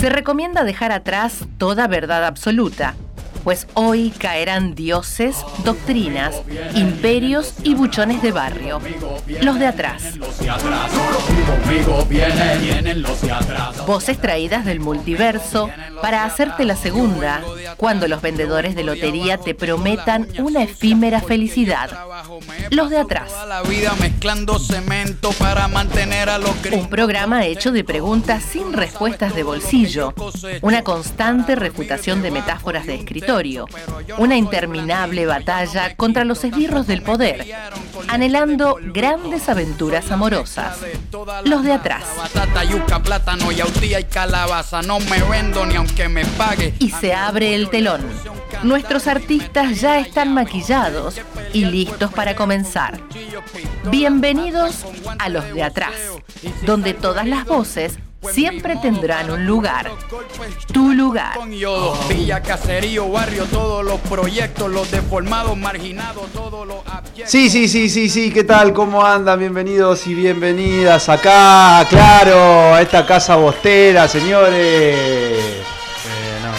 Se recomienda dejar atrás toda verdad absoluta, pues hoy caerán dioses, doctrinas, imperios y buchones de barrio. Los de atrás. Voces traídas del multiverso para hacerte la segunda, cuando los vendedores de lotería te prometan una efímera felicidad. Los de atrás. Un programa hecho de preguntas sin respuestas de bolsillo, una constante refutación de metáforas de una interminable batalla contra los esbirros del poder, anhelando grandes aventuras amorosas. Los de atrás. Y se abre el telón. Nuestros artistas ya están maquillados y listos para comenzar. Bienvenidos a los de atrás, donde todas las voces siempre tendrán un lugar. Tu lugar. Villa, caserío, barrio, todos los proyectos, los deformados, marginados, todos los Sí, sí, sí, sí, sí, ¿qué tal? ¿Cómo andan? Bienvenidos y bienvenidas acá, claro, a esta casa bostera, señores.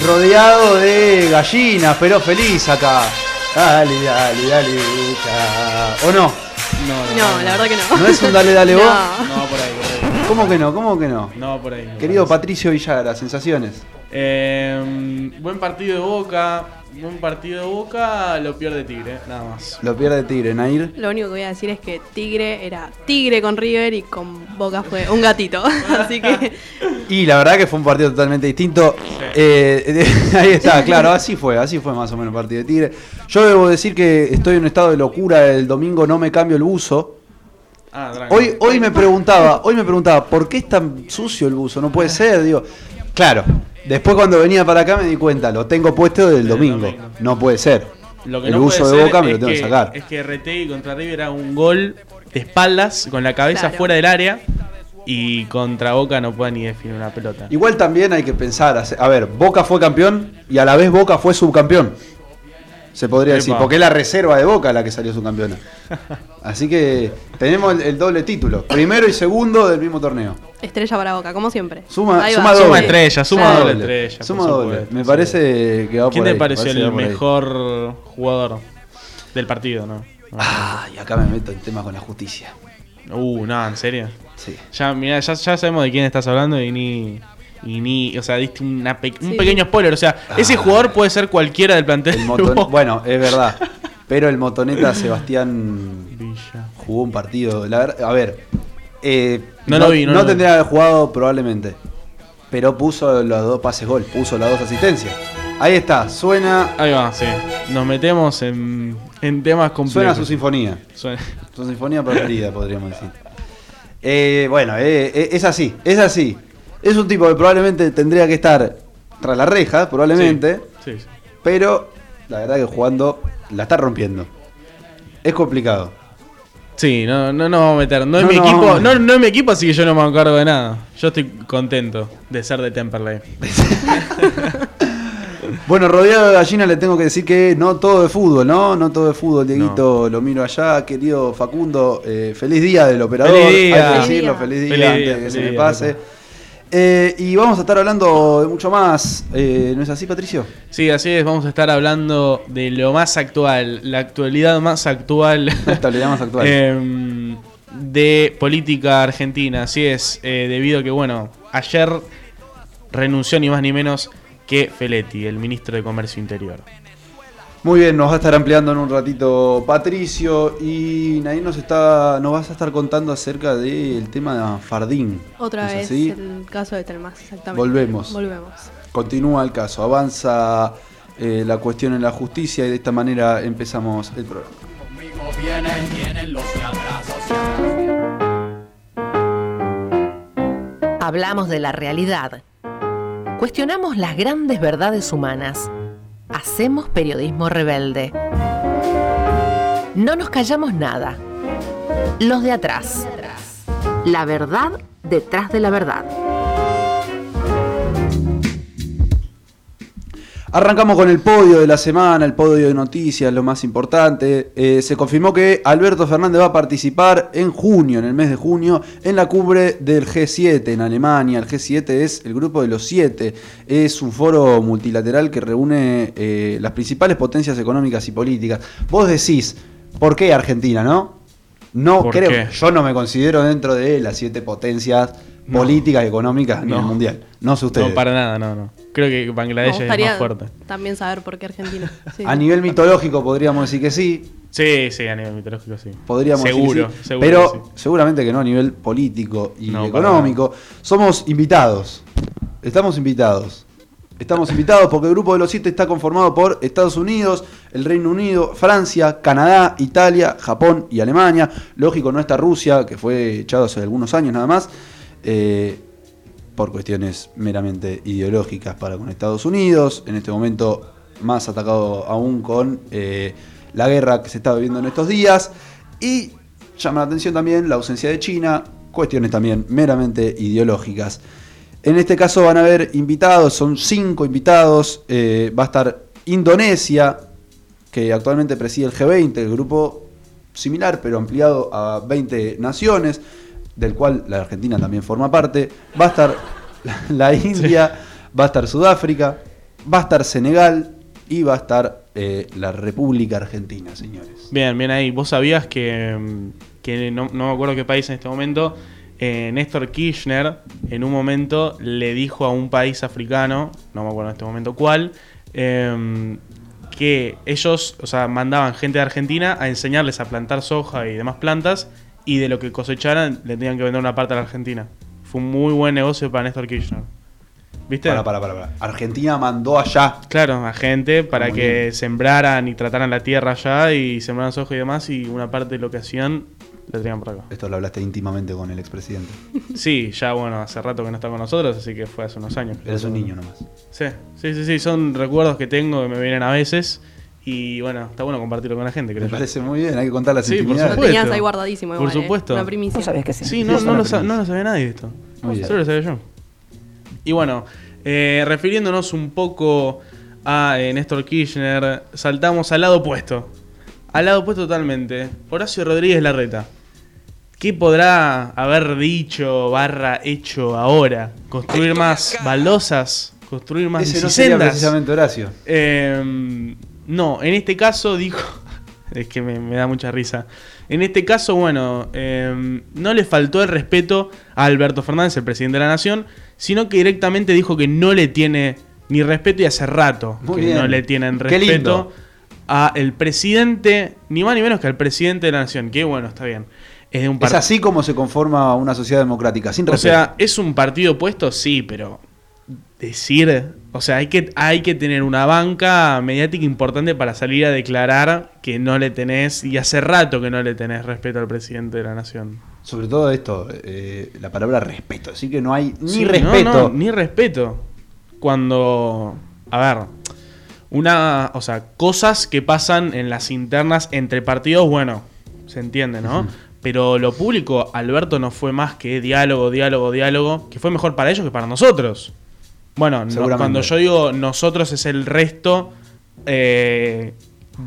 Rodeado de gallinas, pero feliz acá. Dale, dale, dale, ¿O no? No, la verdad que no. ¿No es un dale, dale vos? No, por ahí, por ahí. ¿Cómo que no? ¿Cómo que no? No, por ahí. Querido Patricio Villagra, sensaciones. Eh, buen partido de Boca. Buen partido de Boca, lo pierde Tigre, nada más. Lo pierde Tigre, Nair. Lo único que voy a decir es que Tigre era Tigre con River y con Boca fue un gatito. Así que. Y la verdad que fue un partido totalmente distinto. Eh, ahí está, claro, así fue, así fue más o menos el partido de Tigre. Yo debo decir que estoy en un estado de locura. El domingo no me cambio el buzo. Ah, hoy, hoy me preguntaba, hoy me preguntaba, ¿por qué es tan sucio el buzo? No puede ser, digo. Claro, Después cuando venía para acá me di cuenta, lo tengo puesto del domingo. No puede ser. el uso de boca me lo tengo que sacar. Es que Retegui contra River era un gol de espaldas, con la cabeza fuera del área. Y contra Boca no puede ni definir una pelota. Igual también hay que pensar, a ver, Boca fue campeón y a la vez Boca fue subcampeón. Se podría decir, porque es la reserva de Boca la que salió subcampeona. Así que tenemos el, doble título, primero y segundo del mismo torneo. Estrella para Boca, como siempre. Suma, suma, doble. estrella, suma doble estrella. Suma doble. Me parece que va ¿Quién te pareció el mejor jugador del partido, no? Ah, y acá me meto en tema con la justicia. Uh, no, ¿en serio? Sí. Ya, mira, ya, ya sabemos de quién estás hablando y ni y ni, o sea, diste un pequeño spoiler, o sea, ese ah. jugador puede ser cualquiera del plantel. bueno, es verdad. Pero el motoneta Sebastián Villa. jugó un partido. a ver, eh, no, lo vi, no, tendría que haber jugado probablemente. Pero puso los dos pases gol, puso las dos asistencias. Ahí está, suena. Ahí va, sí. Nos metemos en, en temas complejos. Suena su sinfonía. Suena. Su sinfonía preferida, podríamos decir. Eh, bueno, eh, es así, es así. Es un tipo que probablemente tendría que estar tras la reja, probablemente. Sí, sí, Pero la verdad que jugando la está rompiendo. Es complicado. Sí, no, no nos vamos a meter. No, es mi equipo, no, no es mi equipo, así que yo no me encargo de nada. Yo estoy contento de ser de Temperley. bueno, rodeado de gallinas le tengo que decir que no todo de fútbol, ¿no? No todo de fútbol, Dieguito, lo miro allá, querido Facundo. Eh, feliz día del operador. Feliz día. Hay que decirlo, feliz día, antes de que se me pase. Eh, y vamos a estar hablando de mucho más, eh, ¿no es así, Patricio? Sí, así es, vamos a estar hablando de lo más actual, la actualidad más actual. La actualidad más actual. Em, de política argentina, así es, eh, debido a que, bueno, ayer renunció ni más ni menos que Feletti, el ministro de Comercio Interior. Muy bien, nos va a estar ampliando en un ratito Patricio y Nair nos está, nos vas a estar contando acerca del tema de Fardín. Otra vez el caso de Telmas, exactamente. Volvemos. Volvemos. Continúa el caso, avanza eh, la cuestión en la justicia y de esta manera empezamos el programa. Hablamos de la realidad. Cuestionamos las grandes verdades humanas Hacemos periodismo rebelde. No nos callamos nada. Los de atrás. La verdad detrás de la verdad. Arrancamos con el podio de la semana, el podio de noticias, lo más importante. Eh, se confirmó que Alberto Fernández va a participar en junio, en el mes de junio, en la cumbre del G7 en Alemania. El G7 es el grupo de los siete. Es un foro multilateral que reúne eh, las principales potencias económicas y políticas. Vos decís, ¿por qué Argentina, no? No ¿Por creo, qué? yo no me considero dentro de las siete potencias No. políticas y económicas a nivel No. mundial. No sé ustedes. No, para nada, no, no. Creo que Bangladesh es más fuerte. también saber por qué Argentina. Sí, A nivel mitológico podríamos decir que sí, Sí, sí, a nivel mitológico sí. podríamos seguro, decir que sí, seguro. pero que sí. seguramente que no a nivel político y No, económico. Somos invitados. Estamos invitados. Estamos invitados porque el grupo de los siete está conformado por Estados Unidos, el Reino Unido, Francia, Canadá, Italia, Japón y Alemania. Lógico, no está Rusia, que fue echado hace algunos años nada más, eh, por cuestiones meramente ideológicas para con Estados Unidos. En este momento más atacado aún con eh, la guerra que se está viviendo en estos días. Y llama la atención también la ausencia de China, cuestiones también meramente ideológicas. En este caso van a haber invitados, son cinco invitados. eh, va a estar Indonesia, que actualmente preside el G20, el grupo similar pero ampliado a 20 naciones, del cual la Argentina también forma parte. Va a estar la India, va a estar Sudáfrica, va a estar Senegal y va a estar eh, la República Argentina, señores. Bien, bien ahí. ¿Vos sabías que, mm, que no, no me acuerdo qué país en este momento, eh, Néstor Kirchner en un momento le dijo a un país africano, no me acuerdo en este momento cuál, em, que ellos, o sea, mandaban gente de Argentina a enseñarles a plantar soja y demás plantas y de lo que cosecharan le tenían que vender una parte a la Argentina. Fue un muy buen negocio para Néstor Kirchner. ¿Viste? Para, para, para, para. Argentina mandó allá. Claro, a gente para Muy que bien. sembraran y trataran la tierra allá y sembraran soja y demás y una parte de lo que hacían la traían por acá. Esto lo hablaste íntimamente con el expresidente. Sí, ya bueno, hace rato que no está con nosotros, así que fue hace unos años. Eres un niño nomás. Sí, sí, sí, sí, son recuerdos que tengo que me vienen a veces y bueno, está bueno compartirlo con la gente, creo Me yo. parece muy bien, hay que contar las Sí, por Lo intimidades. supuesto. tenías ahí guardadísimo. Por igual, ¿eh? supuesto. Una primicia. Vos sabés que sí. Sí, no, Eso no, no lo lo sa- tenés. no lo sabía nadie esto. Muy bien. Solo lo sabía yo. Y bueno, eh, refiriéndonos un poco a eh, Néstor Kirchner, saltamos al lado opuesto. Al lado opuesto totalmente. Horacio Rodríguez Larreta. ¿Qué podrá haber dicho, barra, hecho ahora? ¿Construir más baldosas? ¿Construir más Ese no sería precisamente Horacio. Eh, no, en este caso dijo. Es que me, me da mucha risa. En este caso, bueno, eh, no le faltó el respeto a Alberto Fernández, el presidente de la Nación, sino que directamente dijo que no le tiene ni respeto y hace rato Muy que bien. no le tienen respeto a el presidente, ni más ni menos que al presidente de la Nación. Que bueno, está bien. Es de un Es así como se conforma una sociedad democrática, sin O respeto. sea, es un partido opuesto, sí, pero decir, o sea, hay que, hay que tener una banca mediática importante para salir a declarar que no le tenés, y hace rato que no le tenés respeto al presidente de la nación. Sobre todo esto, eh, la palabra respeto. Así que no hay ni Sí, no, respeto. no, ni respeto. Cuando, a ver, una, o sea, cosas que pasan en las internas entre partidos, bueno, se entiende, ¿no? Pero lo público, Alberto no fue más que diálogo, diálogo, diálogo, que fue mejor para ellos que para nosotros. Bueno, no- cuando yo digo nosotros es el resto eh,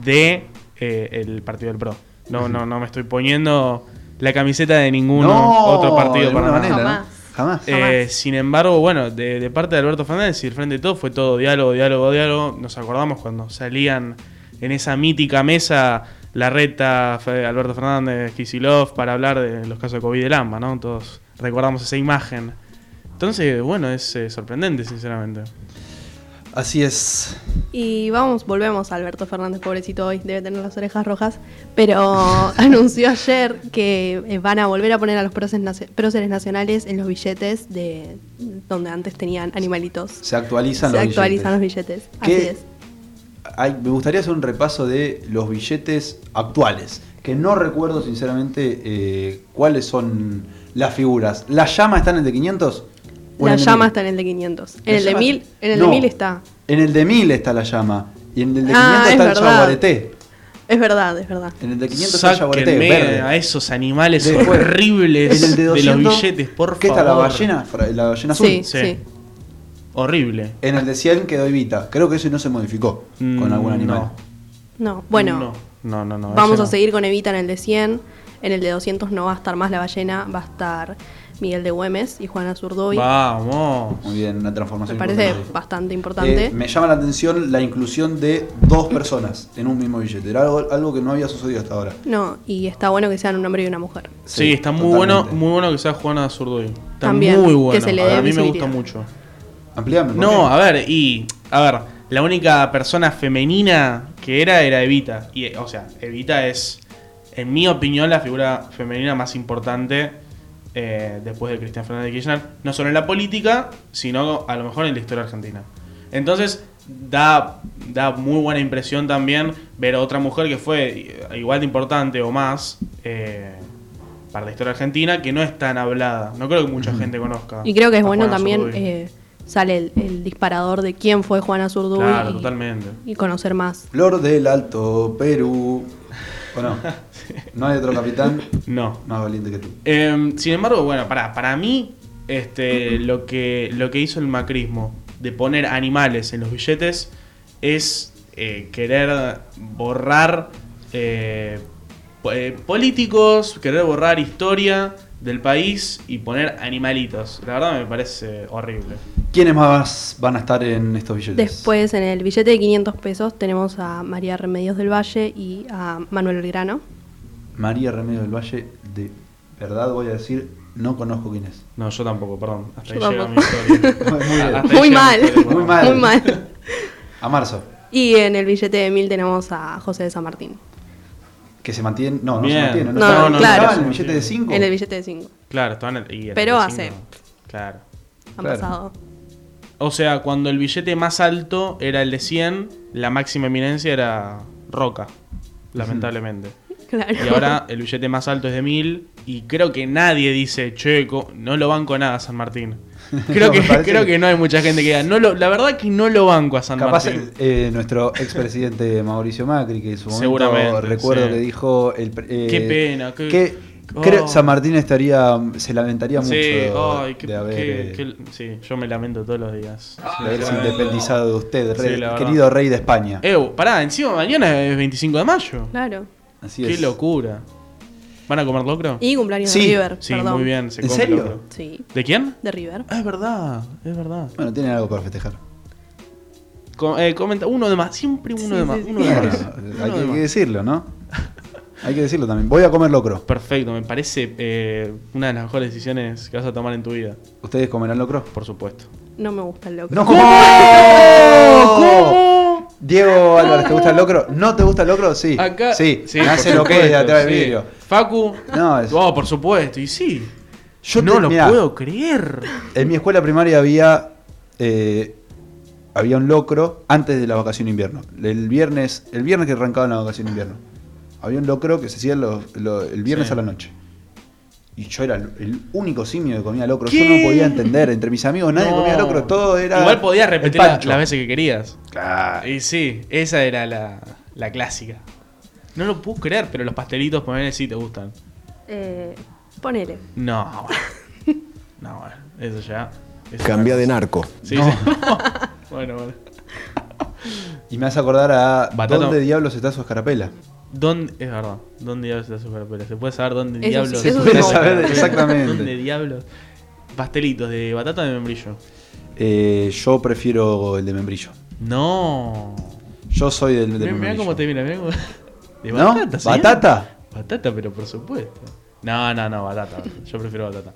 de eh, el partido del PRO. No, no, no me estoy poniendo la camiseta de ningún No, otro partido de para nada. manera, Jamás. ¿no? Jamás. Eh, sin embargo, bueno, de, de parte de Alberto Fernández y el Frente de Todo fue todo diálogo, diálogo, diálogo. Nos acordamos cuando salían en esa mítica mesa Larreta, Fe- Alberto Fernández, Kisilov para hablar de los casos de COVID del AMBA, ¿no? Todos recordamos esa imagen. Entonces, bueno, es eh, sorprendente, sinceramente. Así es. Y vamos, volvemos a Alberto Fernández, pobrecito hoy, debe tener las orejas rojas, pero anunció ayer que eh, van a volver a poner a los próceres, nacio- próceres nacionales en los billetes de donde antes tenían animalitos. Se actualizan Se los actualizan los billetes. billetes, así ¿Qué? es. Ay, me gustaría hacer un repaso de los billetes actuales. Que no recuerdo sinceramente eh, cuáles son las figuras. ¿La llama está en el de 500? ¿O en La el de llama 1000? está en el de 500. La En el de 1000, en el No, de 1000 está. En el de 1000 está la llama. Y en el de 500 Ah, es está el verdad. jaguareté. Es verdad, es verdad. En el de 500 está el jaguareté. Verde. a esos animales Después, horribles En el de, de 200, los billetes, por ¿Qué favor. está la ballena? La ballena azul. Sí, Sí. sí. horrible. En el de 100 quedó Evita. Creo que eso no se modificó con Mm, algún animal. No, bueno, No, no, no. no, vamos a no. seguir con Evita en el de 100. En el de 200 no va a estar más la ballena, va a estar Miguel de Güemes y Juana Zurduy. Vamos. Muy bien, una Me transformación. parece importante. bastante importante. Eh, me llama la atención la inclusión de dos personas en un mismo billete. Era algo, algo que no había sucedido hasta ahora. No, y está bueno que sean un hombre y una mujer. Sí, está muy bueno, muy bueno que sea Juana Zurduy. Está También, muy que bueno. se le a dé mí me gusta mucho. Ampliame. ¿por No, qué? a ver, y. A ver, la única persona femenina que era era Evita. Y, o sea, Evita es, en mi opinión, la figura femenina más importante eh, después de Cristian Fernández de Kirchner. No solo en la política, sino a lo mejor en la historia argentina. Entonces, da, da muy buena impresión también ver a otra mujer que fue igual de importante o más. eh, para la historia argentina, que no es tan hablada. No creo que mucha gente conozca. Y creo que es bueno Juana también eh, sale el, el disparador de quién fue Juana Zurduy Claro, y, totalmente. y conocer más. Flor del Alto Perú. ¿O no? ¿No hay otro capitán No. más valiente que tú? Em, sin embargo, bueno, para, para mí, este, lo, que, lo que hizo el macrismo de poner animales en los billetes es eh, querer borrar eh, eh, políticos, querer borrar historia del país y poner animalitos. La verdad me parece horrible. ¿Quiénes más van a estar en estos billetes? Después en el billete de 500 pesos tenemos a María Remedios del Valle y a Manuel Belgrano. María Remedio del Valle, de verdad voy a decir, no conozco quién es. No, yo tampoco, perdón. Hasta ahí llega mi historia. Muy mal, historia, Muy mal. muy mal. A marzo. Y en el billete de 1000 tenemos a José de San Martín. Que se mantiene. No, no Bien. se mantiene. No, No, no, estaba claro. en el billete de 5. En el billete de 5. Claro, estaban en- y el Pero 25. hace- Claro. Han Claro. pasado. O sea, cuando el billete más alto era el de 100, la máxima eminencia era Roca, lamentablemente. Claro. Y ahora el billete más alto es de 1000 y creo que nadie dice, che, no lo banco nada a San Martín. Creo, No, que, creo que- no hay mucha gente que diga, no lo, la verdad que no lo banco a San Capaz Martín. eh, nuestro expresidente Mauricio Macri, que en su momento recuerdo sí. que dijo. El, eh, Qué pena, qué- que Oh. San Martín estaría se lamentaría mucho Sí, de, ay, qué- de haber, qué- eh, qué- sí, yo me lamento todos los días. de haberse independizado de usted, Sí, rey- querido rey de España. Eh, pará, encima mañana es 25 de mayo. Claro. Así Qué es. locura. ¿Van a comer locro? Y cumpleaños Sí. de River. Sí, perdón. muy bien. Se ¿En come serio? locro. Sí, ¿De quién? de River. Ah, es verdad, es verdad. Bueno, tienen algo para festejar. Co- eh, comenta, uno de más, siempre uno Sí, de más, sí, sí. uno de Bueno, más. hay, Uno que, más. decirlo, ¿no? Hay que decirlo también. Voy a comer locro. Perfecto, me parece eh, una de las mejores decisiones que vas a tomar en tu vida, ¿Ustedes comerán locro? por supuesto. No me gusta el loco. ¡No! Diego Álvarez, ¿te gusta el locro? ¿No te gusta el locro? Sí. Acá, sí. hace lo que es de atrás del vidrio. Facu, No, es- oh, por supuesto, y sí. Yo no te- lo mirá, puedo creer. En mi escuela primaria había eh, había un locro antes de la vacación de invierno. El viernes, el viernes que arrancaba la vacación de invierno. Había un locro que se hacía el viernes Sí. a la noche. Y yo era el, único simio que comía locro. ¿Qué? Yo no podía entender. Entre mis amigos nadie No. comía locro. Todo era. Igual podías repetir la- las veces que querías. Claro. Y sí, esa era la, la clásica. No lo puedo creer, pero los pastelitos, ponele, sí te gustan. Eh, ponele. No, bueno. No, bueno, eso ya. es Cambia de narco. Sí, No. sí. bueno, bueno. Y me hace acordar a dónde diablos está su escarapela. ¿Dónde, es verdad, ¿dónde diablos está su carapela? ¿Se puede saber dónde Eso diablos sí, Se puede saber exactamente. ¿Dónde diablos? Pastelitos de batata o de membrillo. Eh, yo prefiero el de membrillo. No. Yo soy del de Mirá, membrillo. mirá cómo te mira, mirá cómo... De ¿No? batata. ¿Batata? Batata, pero por supuesto. No, no, no, batata. Yo prefiero batata.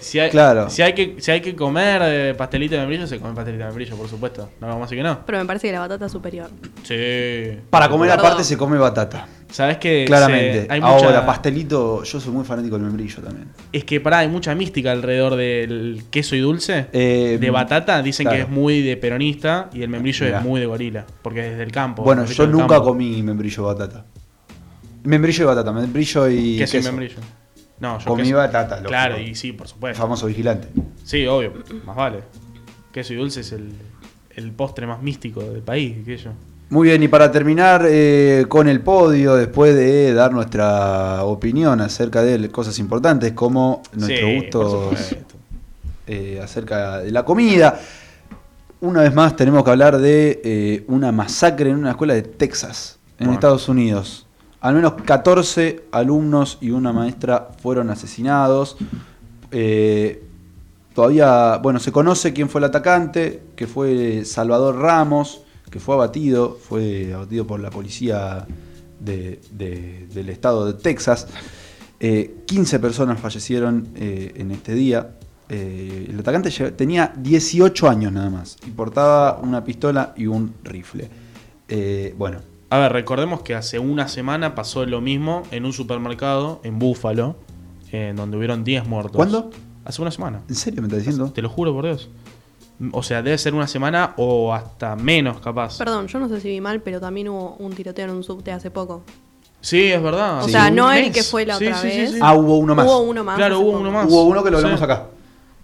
Si hay, Claro. si hay, que, si hay que comer eh, pastelito de membrillo, se come pastelito de membrillo, por supuesto. No vamos a decir que no. Pero me parece que la batata es superior. Sí. Para comer Perdón. aparte se come batata. ¿Sabes que Claramente. se- hay Ahora, mucha- pastelito, yo soy muy fanático del membrillo también. Es que pará, hay mucha mística alrededor del queso y dulce. Eh, de batata dicen claro. que es muy de peronista y el membrillo Mirá. es muy de gorila. Porque es del campo. Bueno, yo nunca campo. comí membrillo batata. Membrillo y batata, membrillo y queso, queso. y membrillo. No, yo Comí batata, lógico. Claro, y sí, por supuesto. famoso vigilante. Sí, obvio, más vale. Queso y dulce es el, el postre más místico del país, sé yo. Muy bien, y para terminar eh, con el podio, después de dar nuestra opinión acerca de cosas importantes como nuestros Sí, supuesto. eh, acerca de la comida. Una vez más tenemos que hablar de eh, una masacre en una escuela de Texas, en Bueno. Estados Unidos. Al menos 14 alumnos y una maestra fueron asesinados. Eh, todavía, bueno, se conoce quién fue el atacante, que fue Salvador Ramos, que fue abatido, fue abatido por la policía de- de- del estado de Texas. Eh, 15 personas fallecieron eh, en este día. Eh, el atacante tenía 18 años nada más y portaba una pistola y un rifle. Bueno, A ver, recordemos que hace una semana pasó lo mismo en un supermercado en Búfalo, en donde hubieron 10 muertos. ¿Cuándo? Hace una semana. ¿en serio me estás diciendo? Te lo juro por Dios. O sea, debe ser una semana o hasta menos capaz. Perdón, yo no sé si vi mal, pero también hubo un tiroteo en un subte hace poco. Sí, es verdad. O Sí. sea, no el que fue la Sí, otra sí, sí, vez. sí. Ah, hubo uno más. Hubo uno más. Claro, hubo poco. uno más. Hubo uno que lo hablamos Sí. acá,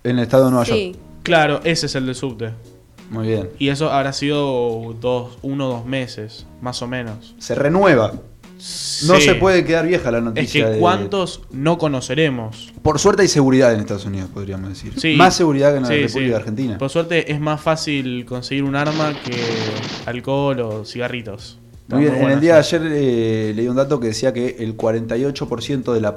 en el estado de Nueva York. Claro, ese es el del subte. Muy bien. Y eso habrá sido dos, uno o dos meses, más o menos. Se renueva. No se puede quedar vieja la Es noticia. que de- cuántos no conoceremos. Por suerte hay seguridad en Estados Unidos, podríamos decir. Sí. Más seguridad que en la Sí, República. Argentina. Por suerte es más fácil conseguir un arma que alcohol o cigarritos. Muy bien, muy en el día de ayer eh, leí un dato que decía que el 48% de la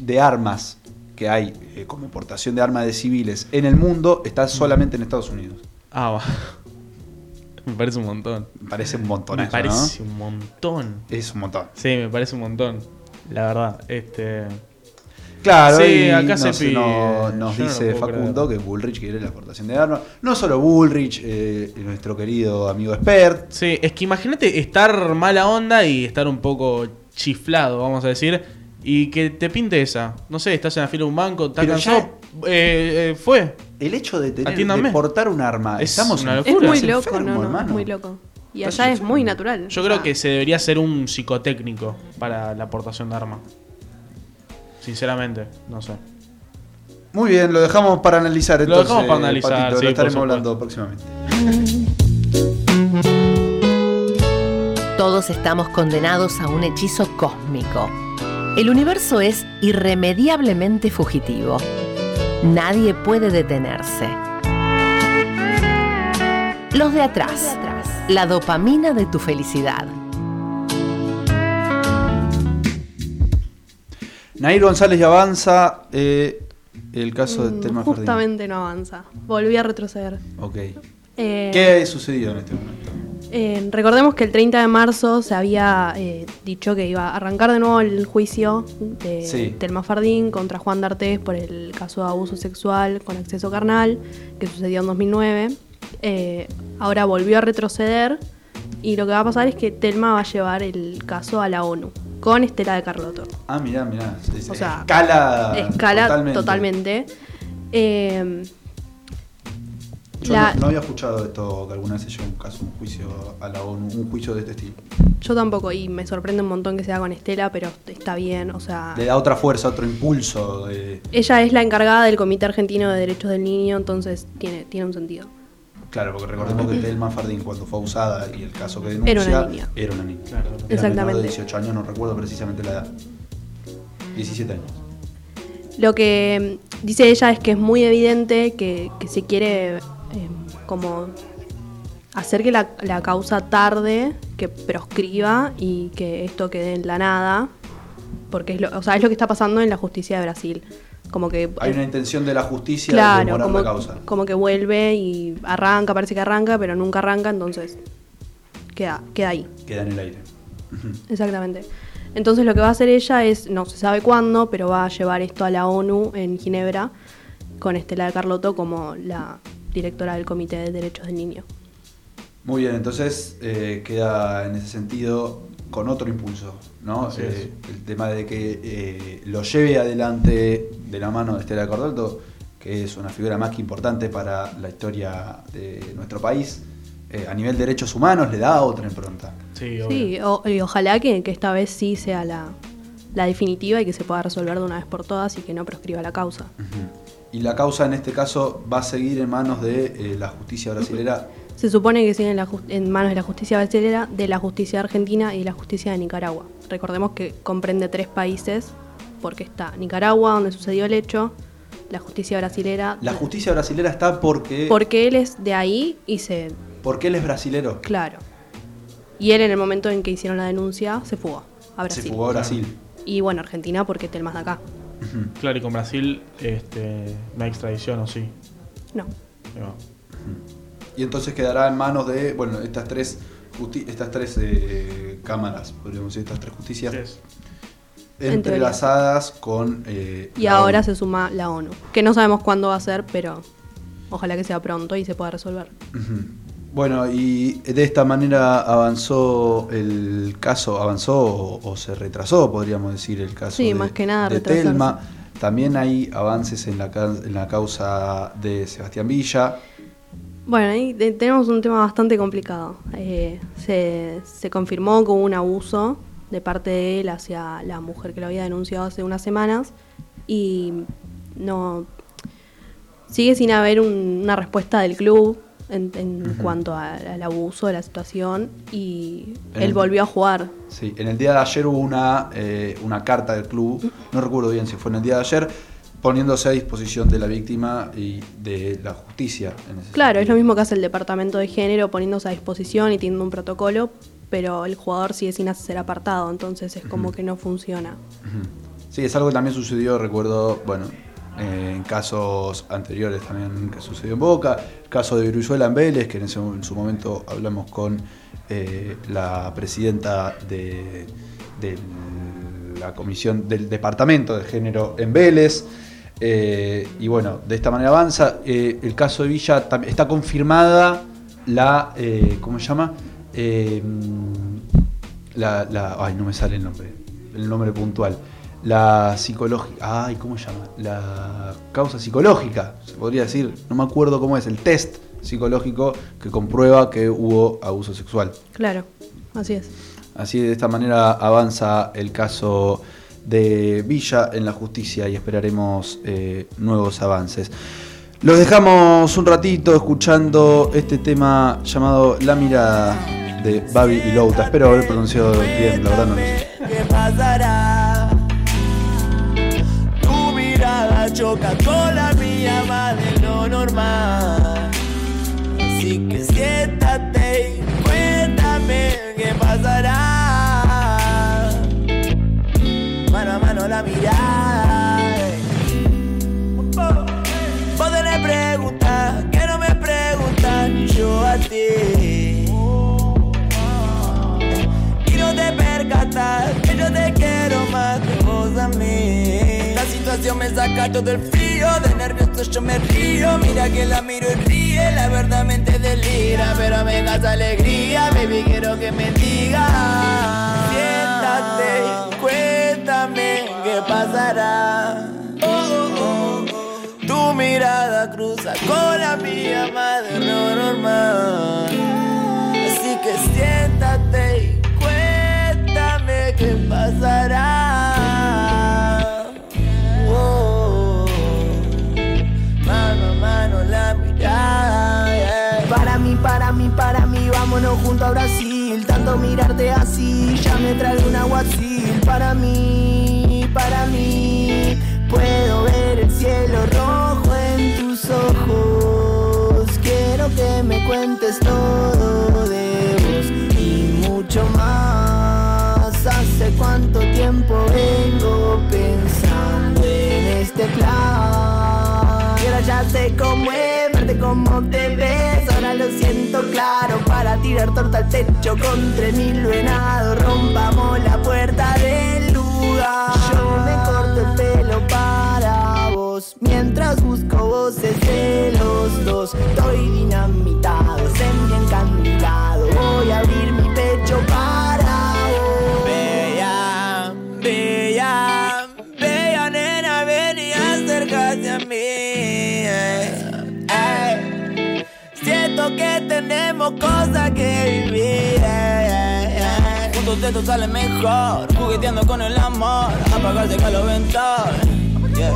de armas que hay eh, como portación de armas de civiles en el mundo está solamente en Estados Unidos. Ah, va. me parece un montón. Me parece un montón me parece un montón. Es un montón. Sí, me parece un montón. La verdad, este. Claro, Sí, y acá se nos, no- nos no dice Facundo que Bullrich quiere la aportación de armas. No solo Bullrich, eh, nuestro querido amigo expert. Sí, es que imagínate estar mala onda y estar un poco chiflado, vamos a decir, y que te pinte esa. No sé, estás en la fila de un banco, estás cansado. Eh, eh, fue. El hecho de tener Atiéndame. de portar un arma, Es estamos una Es locura. muy estamos loco, enfermos, no, no, es hermano. muy loco. Y allá es enfermo. muy natural. Yo creo sea, que se debería hacer un psicotécnico para la aportación de arma. Sinceramente, no sé. Muy bien, lo dejamos para analizar Lo entonces. dejamos para analizar, Patito, sí, lo estaremos por hablando próximamente. Todos estamos condenados a un hechizo cósmico. El universo es irremediablemente fugitivo. Nadie puede detenerse. Los de atrás. La dopamina de tu felicidad. Nair González ya avanza. eh, el caso de mm, Telma. Justamente no avanza. Volví a retroceder. Ok. Eh, ¿Qué ha sucedido en este momento? Eh, recordemos que el 30 de marzo se había eh, dicho que iba a arrancar de nuevo el juicio de Sí. Telma Fardín contra Juan D'Artés por el caso de abuso sexual con acceso carnal que sucedió en 2009. Eh, ahora volvió a retroceder y lo que va a pasar es que Telma va a llevar el caso a la ONU con Estela de Carlotto. Ah, mirá, mirá. O sea, escala. Escala totalmente. Eh, Yo la- no, no había escuchado esto que alguna vez se llevó un caso, un juicio a la ONU, un juicio de este estilo. yo tampoco, y me sorprende un montón que sea con Estela, pero está bien, o sea... Le da otra fuerza, otro impulso. de- Ella es la encargada del Comité Argentino de Derechos del Niño, entonces tiene, tiene un sentido. Claro, porque recordemos que Telma Fardín, cuando fue abusada y el caso que denuncia, Era una niña. Era una niña. Claro. Era menor Exactamente. de 18 años, no recuerdo precisamente la edad. 17 años. Lo que mm, dice ella es que es muy evidente que, que se quiere eh, como hacer que la, la causa tarde, que proscriba y que esto quede en la nada, porque es lo, o sea, es lo que está pasando en la justicia de Brasil. Como que Hay eh, una intención de la justicia de claro, demorar como, la causa. como que vuelve y arranca, parece que arranca, pero nunca arranca, entonces queda, queda ahí. Queda en el aire. Exactamente. Entonces lo que va a hacer ella es, no se sabe cuándo, pero va a llevar esto a la ONU en Ginebra con Estela de Carlotto como la directora del Comité de Derechos del Niño. Muy bien, entonces eh, queda en ese sentido con otro impulso, ¿no? Eh, el tema de que eh, lo lleve adelante de la mano de Estela Cordolto, que es una figura más que importante para la historia de nuestro país, eh, a nivel de derechos humanos le da otra impronta. Sí. Sí, o- y ojalá que, que esta vez sí sea la, la definitiva y que se pueda resolver de una vez por todas y que no proscriba la causa. Y la causa en este caso va a seguir en manos de eh, la justicia brasilera. Se supone que sigue en, la en manos de la justicia brasileña, de la justicia argentina y la justicia de Nicaragua. Recordemos que comprende tres países, porque está Nicaragua, donde sucedió el hecho, la justicia brasilera. La justicia brasilera está porque. Porque él es de ahí y se. Porque él es brasilero. Claro. Y él en el momento en que hicieron la denuncia se fugó a Brasil. Se fugó a Brasil. Y bueno, Argentina porque Telmas de acá. Claro, y con Brasil este, no hay extradición, ¿o sí? No. Y entonces quedará en manos de, bueno, estas tres, estas tres eh, cámaras, podríamos decir, estas tres justicias, entrelazadas con... eh, Y ahora ONU. se suma la ONU. Que no sabemos cuándo va a ser, pero ojalá que sea pronto y se pueda resolver. Bueno, y de esta manera avanzó el caso, avanzó o, o se retrasó, podríamos decir, el caso Sí, de, más que nada de. Telma. También hay avances en la, en la causa de Sebastián Villa. Bueno, ahí te- tenemos un tema bastante complicado. Eh, se, se confirmó que hubo un abuso de parte de él hacia la mujer que lo había denunciado hace unas semanas y no sigue sin haber un- una respuesta del club en, cuanto a- al abuso de la situación y En él volvió a jugar. Sí, en el día de ayer hubo una, eh, una carta del club, no recuerdo bien si fue en el día de ayer, poniéndose a disposición de la víctima y de la justicia. En ese Claro, es lo mismo que hace el departamento de género poniéndose a disposición y teniendo un protocolo, pero el jugador sigue sin ser apartado, entonces es como que no funciona. Sí, es algo que también sucedió, recuerdo, bueno, eh, en casos anteriores también que sucedió en Boca, el caso de Viruzuela en Vélez, que en, ese- en su momento hablamos con eh, la presidenta de, la comisión del departamento de género en Vélez. eh, y bueno, de esta manera avanza. El caso de Villa está confirmada la, ¿cómo se llama? La, la- ay, no me sale el nombre, el nombre puntual. La psicológica, ay, ¿cómo se llama? La causa psicológica, se podría decir, no me acuerdo cómo es, el test psicológico que comprueba que hubo abuso sexual. Claro, así es. Así de esta manera avanza el caso de Villa en la justicia y esperaremos eh, nuevos avances. Los dejamos un ratito escuchando este tema llamado La mirada de Babi y Louta. Espero haber pronunciado bien, la verdad no lo sé. Mirada choca con la mía más de lo normal. Así que siéntate saca todo el frío, de nervioso yo me río. Mira que la miro y ríe, la verdad mente delira, pero me das alegría, baby, quiero que me digas. Siéntate cuéntame qué pasará. Tu mirada cruza con la mía, más de normal. Así que siéntate Para mí, para mí, vámonos junto a Brasil. Tanto mirarte así, ya me trae un aguacil. Para mí, para mí, puedo ver el cielo rojo en tus ojos. Quiero que me cuentes todo de vos y mucho más. Hace cuánto tiempo vengo pensando en este plan. Y ahora ya sé cómo cómo te ves. Ahora lo siento claro para tirar torta al techo con tres mil venados. Rompamos la puerta del lugar. Yo me corto el pelo para vos. Mientras busco voces de los dos. Estoy dinamitado, semi. Voy a abrir mi pecho tenemos cosas que vivir. eh, eh. Juntos esto sale mejor, jugueteando con el amor, apagarse caloventón. Yeah.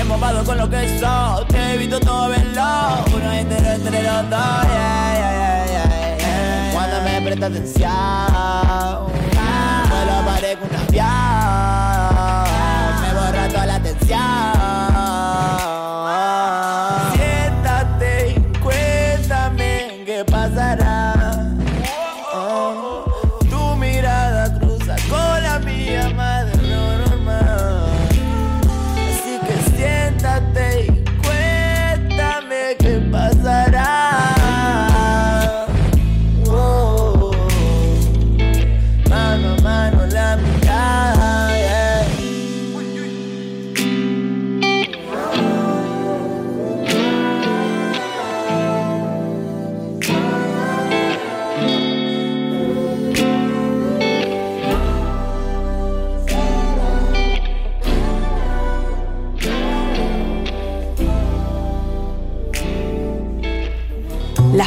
Hemos pagado con lo que sos, te he visto todo veloz, uno entero entre los dos. yeah, yeah, yeah, yeah, yeah. Cuando me presta atención, vuelo parezco un avión, me borra toda la tensión.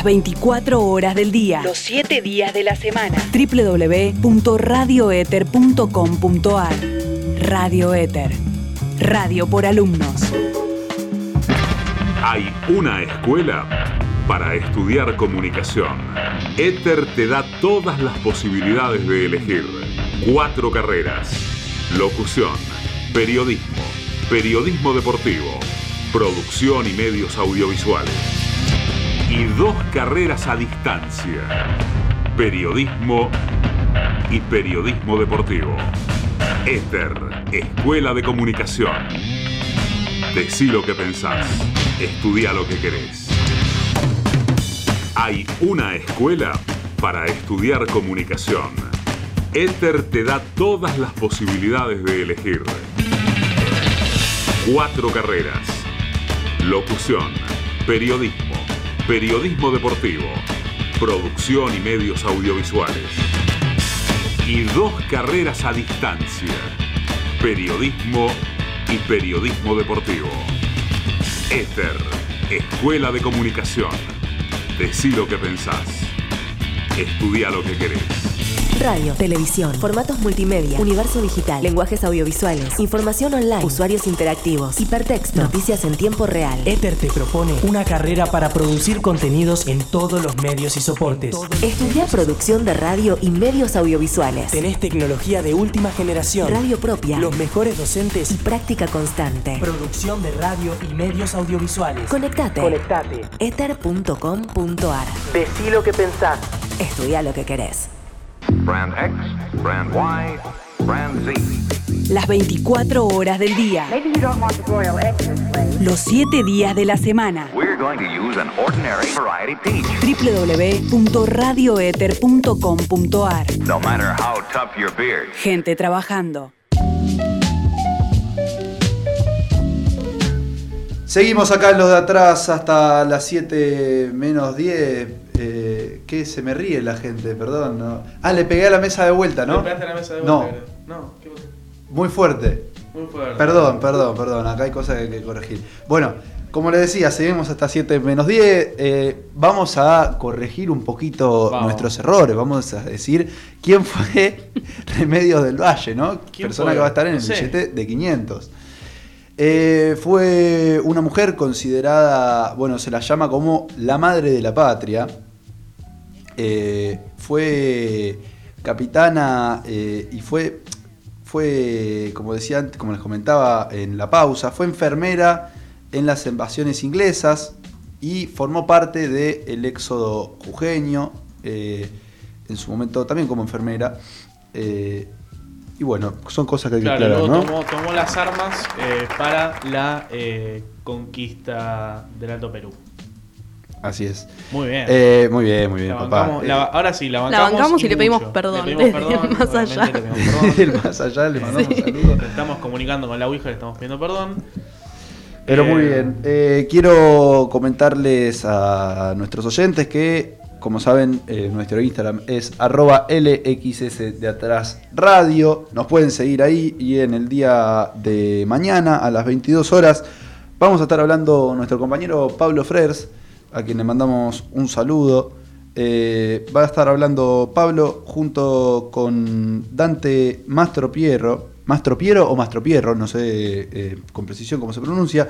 24 horas del día. Los 7 días de la semana. www.radioeter.com.ar Radio Éter. Radio por alumnos. Hay una escuela para estudiar comunicación. Éter te da todas las posibilidades de elegir. Cuatro carreras. Locución, periodismo, periodismo deportivo, producción y medios audiovisuales. Y dos carreras a distancia. Periodismo y periodismo deportivo. Éter, Escuela de Comunicación. Decí lo que pensás. Estudia lo que querés. Hay una escuela para estudiar comunicación. Éter te da todas las posibilidades de elegir. Cuatro carreras. Locución, periodismo, periodismo deportivo, producción y medios audiovisuales. Y dos carreras a distancia. Periodismo y periodismo deportivo. Éter, Escuela de Comunicación. Decí lo que pensás. Estudia lo que querés. Radio, televisión, formatos multimedia, universo digital, lenguajes audiovisuales, información online, usuarios interactivos, hipertexto, noticias en tiempo real. Ether te propone una carrera para producir contenidos en todos los medios y soportes. Estudia producción de radio y medios audiovisuales. Tenés tecnología de última generación, Radio propia los mejores docentes y práctica constante. producción de radio y medios audiovisuales. Conectate. Conectate. Ether.com.ar. Decí lo que pensás. Estudia lo que querés. Brand X, Brand Y, Brand Z. Las 24 horas del día. Los 7 días de la semana. We're going to use an ordinary variety teach. www.radioeter.com.ar No matter how tough your beard. Gente trabajando. Seguimos acá en los de atrás hasta las 7 menos 10. Eh, ¿Qué? Se me ríe la gente, perdón. no. Ah, le pegué a la mesa de vuelta, ¿no? ¿Le pegaste a la mesa de No. vuelta, creo? No, ¿qué pasó? Muy fuerte. Muy fuerte. Perdón, perdón, perdón. Acá hay cosas que hay que corregir. Bueno, como le decía, seguimos hasta 7 menos 10. eh, vamos a corregir un poquito Vamos. nuestros errores. Vamos a decir quién fue Remedios del Valle, ¿no? ¿Quién Persona fue? que va a estar en No el billete de 500. Eh, fue una mujer considerada, bueno, se la llama como la madre de la patria. Eh, fue capitana eh, y fue, fue, como decía antes, como les comentaba en la pausa, fue enfermera en las invasiones inglesas y formó parte del éxodo jujeño, eh, en su momento también como enfermera. Y bueno, son cosas que hay que Claro, aclarar, tomó, tomó las armas para la conquista del Alto Perú. Así es. Muy bien. Eh, muy bien, muy bien, La papá. bancamos- la- ahora sí, la La bancamos. y le pedimos mucho. perdón Le pedimos desde perdón, el más allá. le pedimos perdón. Del más allá le mandamos Sí. saludos. Estamos comunicando con la Ouija, le estamos pidiendo perdón. Pero Eh, muy bien. Eh, quiero comentarles a nuestros oyentes que, como saben, eh, nuestro Instagram es arroba LXS de atrás radio. Nos pueden seguir ahí y en el día de mañana a las 22 horas vamos a estar hablando nuestro compañero Pablo Frers, a quien le mandamos un saludo. Eh, va a estar hablando Pablo junto con Dante Mastropiero, Mastropiero o Mastropiero, no sé eh, con precisión cómo se pronuncia,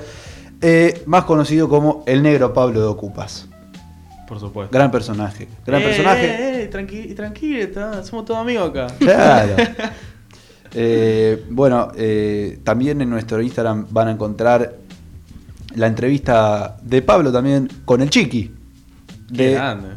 eh, más conocido como el negro Pablo de Ocupas. Por supuesto. Gran personaje, gran Eh, personaje. Eh, eh, tranqui- tranquilo, está- somos todos amigos acá. Claro. Eh, bueno, eh, también en nuestro Instagram van a encontrar la entrevista de Pablo también con el Chiqui. De, grande.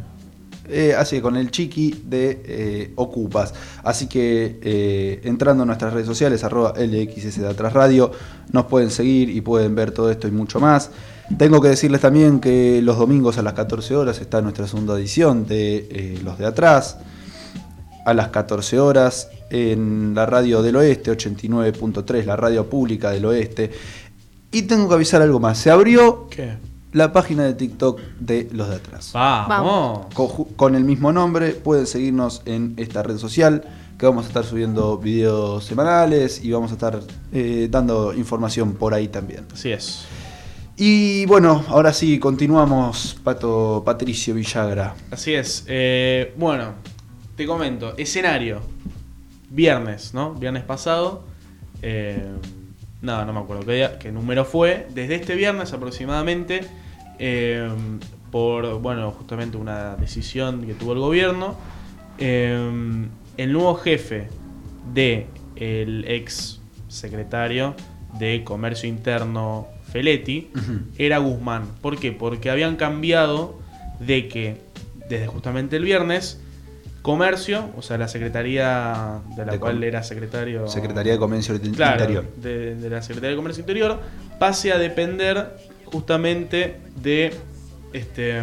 eh, así que con el Chiqui de eh, Ocupas. Así que eh, entrando a nuestras redes sociales, arroba LXS de Atrás Radio, nos pueden seguir y pueden ver todo esto y mucho más. Tengo que decirles también que los domingos a las 14 horas está nuestra segunda edición de Los de Atrás. A las 14 horas en la radio del oeste, 89.3, la radio pública del oeste. Y tengo que avisar algo más. Se abrió ¿Qué? la página de TikTok de Los de Atrás Vamos. con el mismo nombre. Pueden seguirnos en esta red social que vamos a estar subiendo videos semanales y vamos a estar eh, dando información por ahí también. Así es. Y bueno, ahora sí, continuamos, Pato Patricio Villagra. Así es. Eh, bueno, te comento. Escenario. Viernes, ¿no? Viernes pasado. Eh, nada, no me acuerdo qué, día- qué número fue. Desde este viernes aproximadamente. eh, por, bueno, justamente una decisión que tuvo el gobierno. eh, el nuevo jefe de el ex secretario de Comercio Interno Feletti era Guzmán. ¿Por qué? Porque habían cambiado de que desde justamente el viernes Comercio, o sea, la secretaría de la De cual era secretario Secretaría de Comercio Claro, Interior. De, de la Secretaría de Comercio Interior, pase a depender justamente de este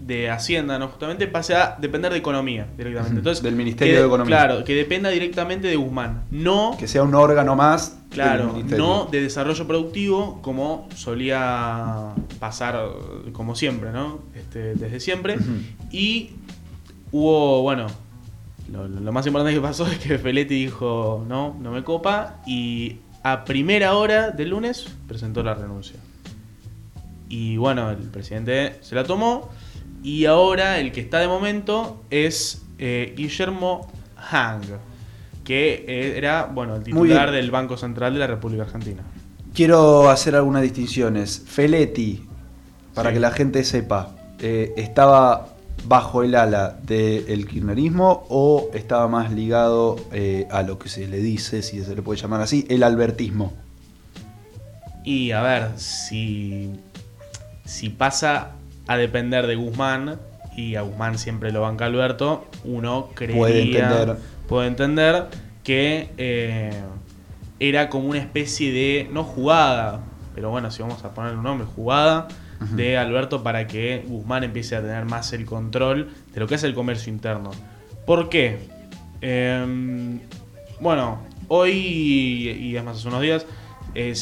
de Hacienda, ¿no? Justamente pase a depender de Economía directamente. Entonces, del Ministerio que- de Economía. Claro, que dependa directamente de Guzmán. No, Que sea un órgano más. claro, no de desarrollo productivo como solía pasar como siempre, ¿no? Este, desde siempre. Y hubo, bueno, lo, lo más importante que pasó es que Feletti dijo, no, no me copa, y a primera hora del lunes presentó la renuncia. Y bueno, el presidente se la tomó, y ahora el que está de momento es eh, Guillermo Hang, que eh, era, bueno, el titular del Banco Central de la República Argentina. Quiero hacer algunas distinciones. Feletti, para Sí. que la gente sepa, eh, ¿estaba bajo el ala del kirchnerismo o estaba más ligado eh, a lo que se le dice, si se le puede llamar así, el albertismo? Y a ver, si, si pasa a depender de Guzmán, y a Guzmán siempre lo banca Alberto, uno creería, Puede entender. puede entender que eh, era como una especie de, no jugada, pero bueno, si vamos a poner un nombre, jugada de Alberto para que Guzmán empiece a tener más el control de lo que es el comercio interno. ¿Por qué? Em, bueno, hoy y es más hace unos días, eh,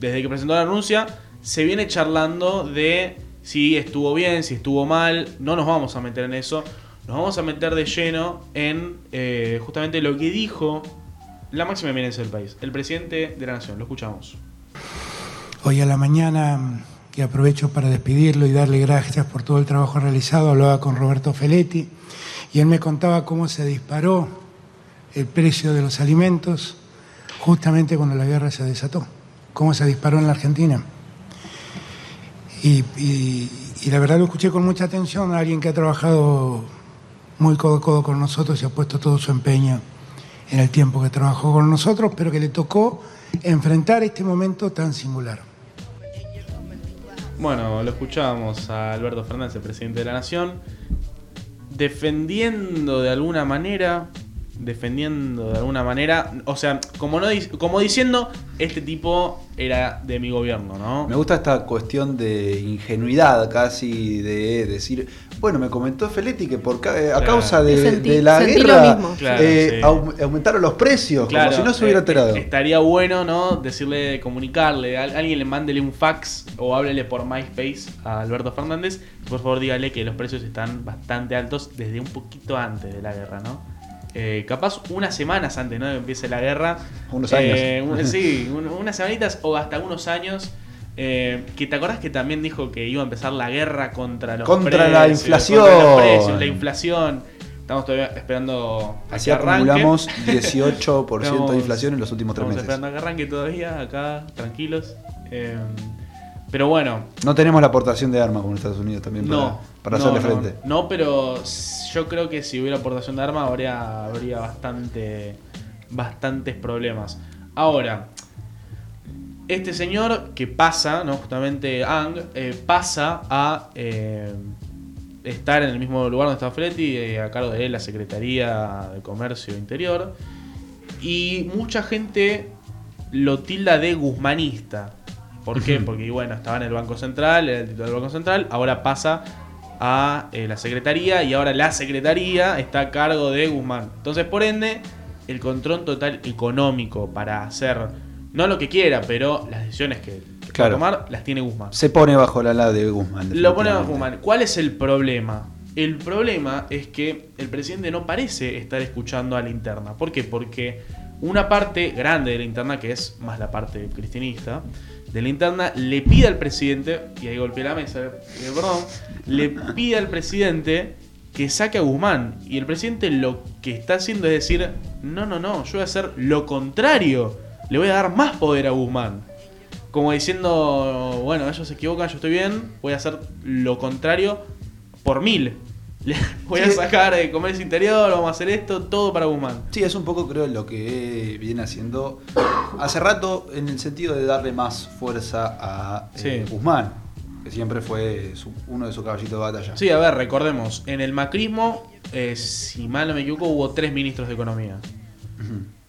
desde que presentó la anuncia, se viene charlando de si estuvo bien, si estuvo mal. No nos vamos a meter en eso. Nos vamos a meter de lleno en eh, justamente lo que dijo la máxima eminencia del país, el presidente de la nación. Lo escuchamos. Hoy a la mañana, y aprovecho para despedirlo y darle gracias por todo el trabajo realizado, hablaba con Roberto Feletti y él me contaba cómo se disparó el precio de los alimentos justamente cuando la guerra se desató, cómo se disparó en la Argentina. Y, y- y la verdad lo escuché con mucha atención, a alguien que ha trabajado muy codo a codo con nosotros y ha puesto todo su empeño en el tiempo que trabajó con nosotros, pero que le tocó enfrentar este momento tan singular. Bueno, lo escuchábamos a Alberto Fernández, presidente de la Nación, defendiendo de alguna manera, defendiendo de alguna manera, o sea, como, no, como diciendo, este tipo era de mi gobierno, ¿no? Me gusta esta cuestión de ingenuidad casi de decir, bueno, me comentó Feletti que por ca- eh, a Claro. causa de, Sentí- de la guerra lo mismo. Claro, eh, sí. aumentaron los precios, Claro, como si no se hubiera eh, enterado. eh, estaría bueno, ¿no? Decirle, comunicarle, a alguien le mándele un fax o háblele por MySpace a Alberto Fernández. Por favor, dígale que los precios están bastante altos desde un poquito antes de la guerra, ¿no? Eh, capaz unas semanas antes, ¿no? De que empiece la guerra. Unos Eh, años. un- sí, un- unas semanitas o hasta unos años. eh, que te acordás que también dijo que iba a empezar la guerra contra los Contra la precios, inflación. contra los precios, la inflación. Estamos todavía esperando Así acumulamos 18% de Estamos- inflación en los últimos tres Estamos meses. esperando a que arranque todavía, acá, tranquilos. Pero bueno, No tenemos la aportación de armas como Estados Unidos también para, no. para no, hacerle no, frente. No, pero yo creo que si hubiera aportación de armas habría, habría bastante, bastantes problemas. Ahora, este señor que pasa, ¿no? Justamente Ang, eh, pasa a eh, estar en el mismo lugar donde estaba Fletti, eh, a cargo de él la Secretaría de Comercio Interior. Y mucha gente lo tilda de guzmanista. ¿Por qué? Porque bueno, estaba en el Banco Central, era el titular del Banco Central, ahora pasa a eh, la Secretaría y ahora la Secretaría está a cargo de Guzmán. Entonces, por ende, el control total económico para hacer, no lo que quiera, pero las decisiones que, Claro. tomar, las tiene Guzmán. Se pone bajo la ala de Guzmán. Lo pone definitivamente. Guzmán. ¿Cuál es el problema? El problema es que el presidente no parece estar escuchando a la interna. ¿Por qué? Porque una parte grande de la interna, que es más la parte cristinista, de la interna le pide al presidente, y ahí golpeé la mesa, eh, perdón, le pide al presidente que saque a Guzmán. Y el presidente lo que está haciendo es decir, no, no, no, yo voy a hacer lo contrario. Le voy a dar más poder a Guzmán. Como diciendo, bueno, ellos se equivocan, yo estoy bien, voy a hacer lo contrario por mil. Voy a sacar de comercio interior, vamos a hacer esto, todo para Guzmán. Sí, es un poco creo lo que viene haciendo hace rato en el sentido de darle más fuerza a eh, Sí. Guzmán, que siempre fue su- uno de sus caballitos de batalla. Sí, a ver, recordemos, en el macrismo, eh, si mal no me equivoco, hubo tres ministros de economía.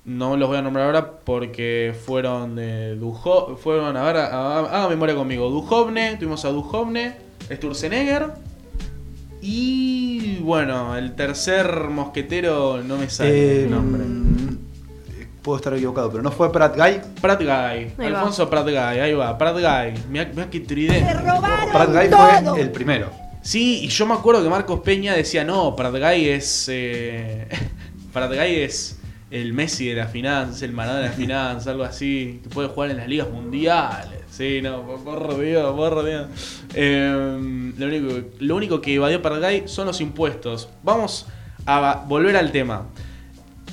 No los voy a nombrar ahora porque fueron de Dujo, fueron, a ver, haga memoria conmigo, Duhovne, tuvimos a Duhovne, Sturzenegger y bueno, el tercer mosquetero no me sale Eh, el nombre. mm, Puedo estar equivocado, pero no fue Prat Guy. Prat Guy. Alfonso Prat Guy, ahí va, Prat Guy. Mirá, mirá qué tridente. Prat Guy fue el primero. Sí, y yo me acuerdo que Marcos Peña decía, no, Prat Guy es. Eh, Prat Guy es el Messi de las finanzas, el Maradona de las finanzas, algo así, que puede jugar en las ligas mundiales. Sí, no, por, Dios, por Dios. Eh, lo, único, lo único que evadió Guy son los impuestos. Vamos a volver al tema.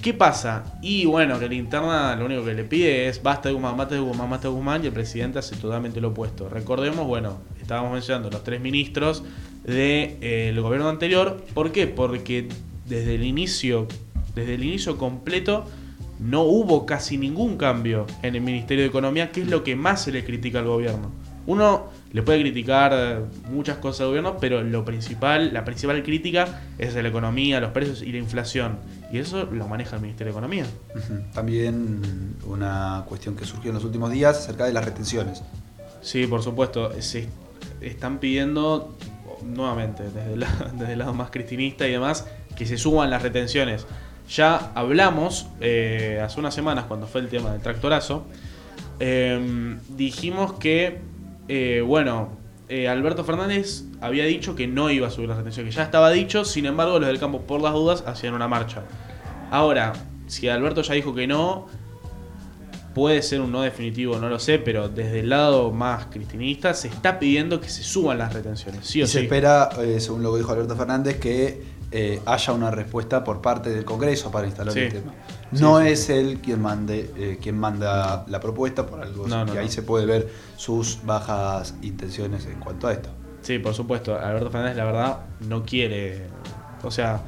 ¿Qué pasa? Y bueno, que la interna lo único que le pide es basta de Guzmán, basta de Guzmán, basta de Guzmán y el presidente hace totalmente lo opuesto. Recordemos, bueno, estábamos mencionando los tres ministros del gobierno anterior. ¿Por qué? Porque desde el inicio, desde el inicio completo, no hubo casi ningún cambio en el Ministerio de Economía, que es lo que más se le critica al gobierno. Uno le puede criticar muchas cosas al gobierno, pero lo principal, la principal crítica es de la economía, los precios y la inflación. Y eso lo maneja el Ministerio de Economía. También una cuestión que surgió en los últimos días acerca de las retenciones. Sí, por supuesto. Se están pidiendo nuevamente desde la- desde el lado más cristinista y demás que se suban las retenciones. Ya hablamos eh, hace unas semanas cuando fue el tema del tractorazo. eh, dijimos que, eh, bueno, eh, Alberto Fernández había dicho que no iba a subir las retenciones, que ya estaba dicho, sin embargo los del campo por las dudas hacían una marcha. Ahora, si Alberto ya dijo que no, Puede ser un no definitivo, no lo sé, pero desde el lado más cristinista se está pidiendo que se suban las retenciones, sí y o se sí. espera, según lo que dijo Alberto Fernández, que eh, haya una respuesta por parte del Congreso para instalar Sí. el tema. Sí, No sí. es él quien mande, eh, quien manda la propuesta por algo No, no, y ahí no. se puede ver sus bajas intenciones en cuanto a esto. Sí, por supuesto. Alberto Fernández, la verdad, no quiere. O sea,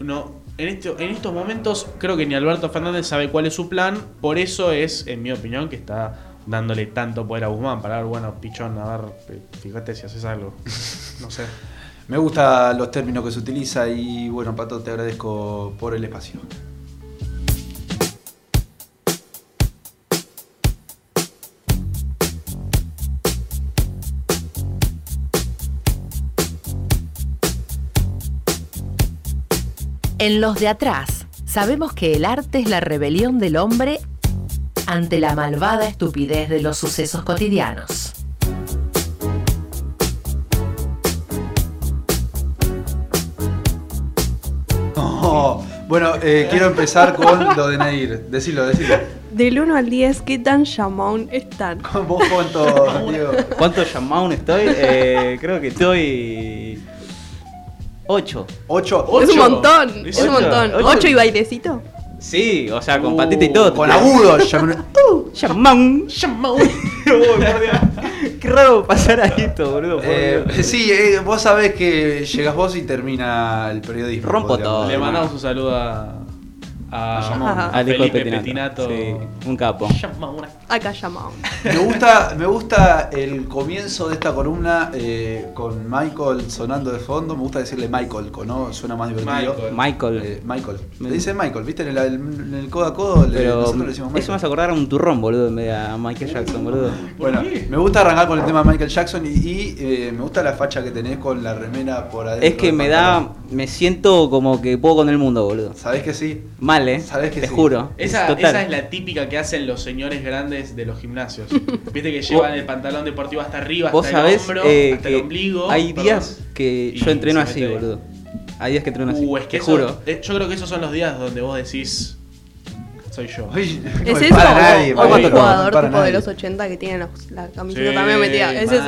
no. En, este- en estos momentos, creo que ni Alberto Fernández sabe cuál es su plan. Por eso es, en mi opinión, que está dándole tanto poder a Guzmán. Para ver, bueno, pichón, a ver, fíjate si haces algo. No sé. Me gustan los términos que se utiliza y bueno, Pato, te agradezco por el espacio. En los de atrás, sabemos que el arte es la rebelión del hombre ante la malvada estupidez de los sucesos cotidianos. Bueno, eh, quiero empezar con lo de Nair. Decilo, decilo. Del 1 al 10, ¿qué tan llamón están? ¿Vos cuánto, Diego? ¿Cuánto llamaun estoy? Eh, creo que estoy. 8. ¿Ocho? Es un montón, es un montón. Ocho. ¿Ocho y bailecito? Sí, o sea, con patita y todo. Con agudo, llaman- Llamaun. Llamaun. Qué raro pasar a esto, boludo. Eh, sí, eh, vos sabés que llegas vos y termina el periodismo. Rompo todo. Le mandamos un saludo a. A, Al hijo de Felipe Petinato. Petinato. Sí, un capo. Acá. Me gusta, me gusta el comienzo de esta columna eh, con Michael sonando de fondo. Me gusta decirle Michael, ¿no? Suena más divertido. Michael. Michael. Eh, Michael. Le dice Michael, ¿viste? En el, en el codo a codo le- Pero nosotros le decimos eso me Michael. hace acordar a un turrón, boludo, en vez de a Michael Jackson, boludo. Bueno, me gusta arrancar con el tema de Michael Jackson y, y, eh, me gusta la facha que tenés con la remera por adentro. Es que me pantalón. da. Me siento como que puedo con el mundo, boludo. ¿Sabés que sí? Mal, eh. Sabés que Te sí. juro. Esa, Total. esa es la típica que hacen los señores grandes de los gimnasios. Viste que llevan el pantalón deportivo hasta arriba, Vos hasta sabés el hombro, eh, hasta que el ombligo. hay perdón. días que Y yo entreno así, mete boludo. Hay días que entreno así. Uh, es que te eso- juro. eh, yo creo que esos son los días donde vos decís. soy yo. ¿Es eso para o- nadie, o, jugador tipo de los 80 que tiene los- la camiseta Sí, también metida? ¿Es eso?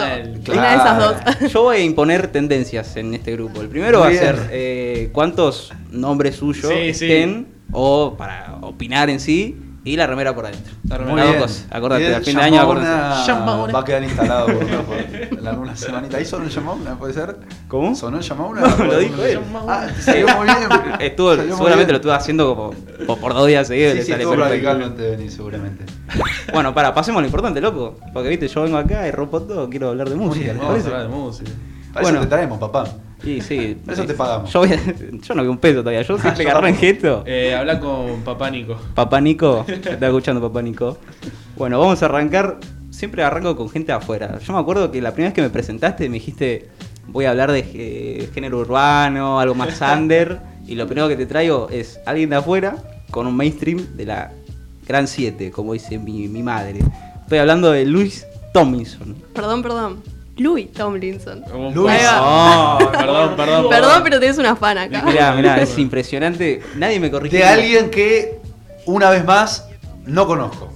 Una de esas dos. Yo voy a imponer tendencias en este grupo. El primero va a Bien. ser eh, cuántos nombres suyos Sí, sí. estén o para opinar en sí y la remera por adentro. La Muy remera Las bien. dos cosas. Acordate, al fin de año acordate. Va a quedar instalado por, por- en alguna semanita. ¿Ahí sonó el Yamauna? ¿Puede ser? ¿Cómo? ¿Sonó el Yamauna? No, lo dijo él. Ah, salió muy bien. Estuvo, Salió muy seguramente bien. lo estuvo haciendo como por, por dos días seguidos. Sí, sí, estuvo de venir, seguramente. Bueno, para, pasemos a lo importante, loco. Porque viste, yo vengo acá y rompo todo, quiero hablar de música. hablar de música. Para Bueno. eso te traemos, papá. Sí, sí. Eso te pagamos. Yo, voy a- yo no vi un peso todavía. Yo siempre Yo agarré en gesto. Eh, habla con papá Nico. Papá Nico, te está escuchando Papá Nico. Bueno, vamos a arrancar. Siempre arranco con gente de afuera. Yo me acuerdo que la primera vez que me presentaste me dijiste, voy a hablar de eh, género urbano, algo más under. y lo primero que te traigo es alguien de afuera con un mainstream de la Gran 7, como dice mi, mi madre. Estoy hablando de Luis Tomlinson. Perdón, perdón. Louis Tomlinson. Va. Oh, perdón, perdón. Perdón, pero tienes una fan acá. Mirá, mirá, es impresionante. Nadie me corrigió. De alguien que, una vez más, no conozco.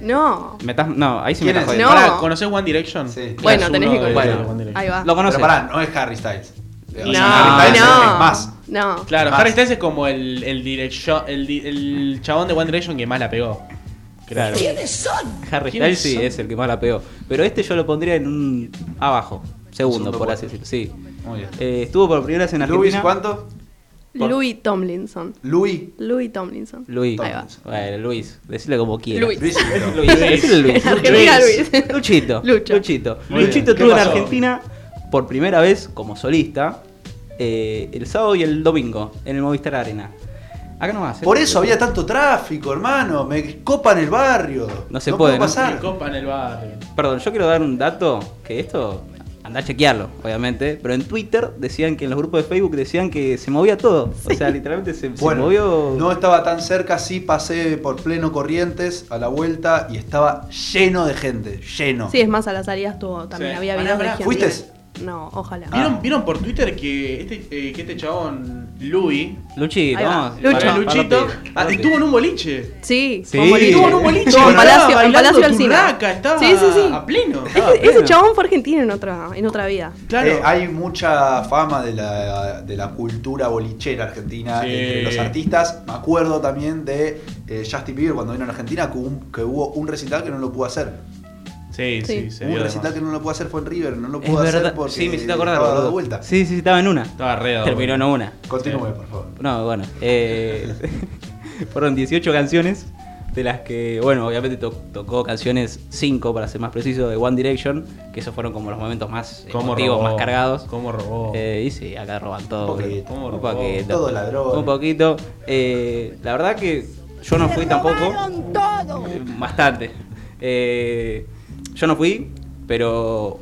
No. Me estás- no, ahí sí me ¿Quién estás jodiendo. No. Pará, ¿conocés One Direction? Sí. Bueno, tenés que conocer. Direction. Ahí va. ¿Lo conoces? Pero pará, no es Harry Styles. No, Harry Styles no. es más. No. Claro, Más. Harry Styles es como el, el, direction- el, el chabón de One Direction que más la pegó. Claro. Harry ¿Quiénes Styles sí son? es el que más la pegó. Pero este yo lo pondría en un abajo, segundo, por así decirlo. Sí. Muy bien. Eh, estuvo por primera vez en Argentina. Luis, ¿cuánto? Por- Louis Tomlinson. Louis. Louis Tomlinson. Luis. Ahí va. Bueno, Luis, decirle como quieras. Luis. Luis. Luis. Luis. En Argentina, Luis. Luchito. Lucho. Luchito. Muy. Luchito ¿Qué estuvo en? Argentina por primera vez como solista eh, el sábado y el domingo en el Movistar Arena. Acá no va a ser. Por eso había tanto tráfico, hermano. Me copan el barrio. No se puede, pasar. Me copa en el barrio. Perdón, yo quiero dar un dato que esto anda a chequearlo, obviamente, pero en Twitter decían que en los grupos de Facebook decían que se movía todo. O sea, literalmente se, movió. no estaba tan cerca, sí pasé por pleno Corrientes a la vuelta y estaba lleno de gente, lleno. Sí, es más, a las salidas tuvo, también Sí. había videos de gente. ¿Fuiste? No, ojalá. ¿Vieron, Ah. ¿Vieron por Twitter que este, eh, que este chabón, Louis, Luchito, Ahí va. vamos. Lucho. para- para Luchito, ah, estuvo en un boliche? Sí, Sí. con. Estuvo en un boliche. Estuvo en Palacio, en bailando Palacio Alsina. turraca, estaba Sí, sí, sí. a pleno. Estaba Ese, chabón fue argentino en otra, en otra vida. Claro. Eh, hay mucha fama de la, de la cultura bolichera argentina Sí. entre los artistas. Me acuerdo también de eh, Justin Bieber cuando vino a Argentina que, hubo un- que hubo un recital que no lo pudo hacer. Sí, sí, Sí. un recital que no lo pudo hacer fue en River, no lo Es pudo hacer verdad. porque Sí, me hiciste acordar. estaba de vuelta. Sí, sí, estaba en una. Estaba re Terminó en una. Continúe, Sí. por favor. No, bueno. Eh, fueron 18 canciones, de las que, bueno, obviamente to- tocó canciones 5, para ser más preciso, de One Direction, que esos fueron como los momentos más ¿Cómo emotivos, robó? más cargados. ¿Cómo robó? Eh, y sí, acá roban todo. Un poquito. ¿Cómo Un robó? poquito. Todo ladrón. Un poquito. Eh, la verdad que yo no fui tampoco. Eh, Bastante. Eh, yo no fui, pero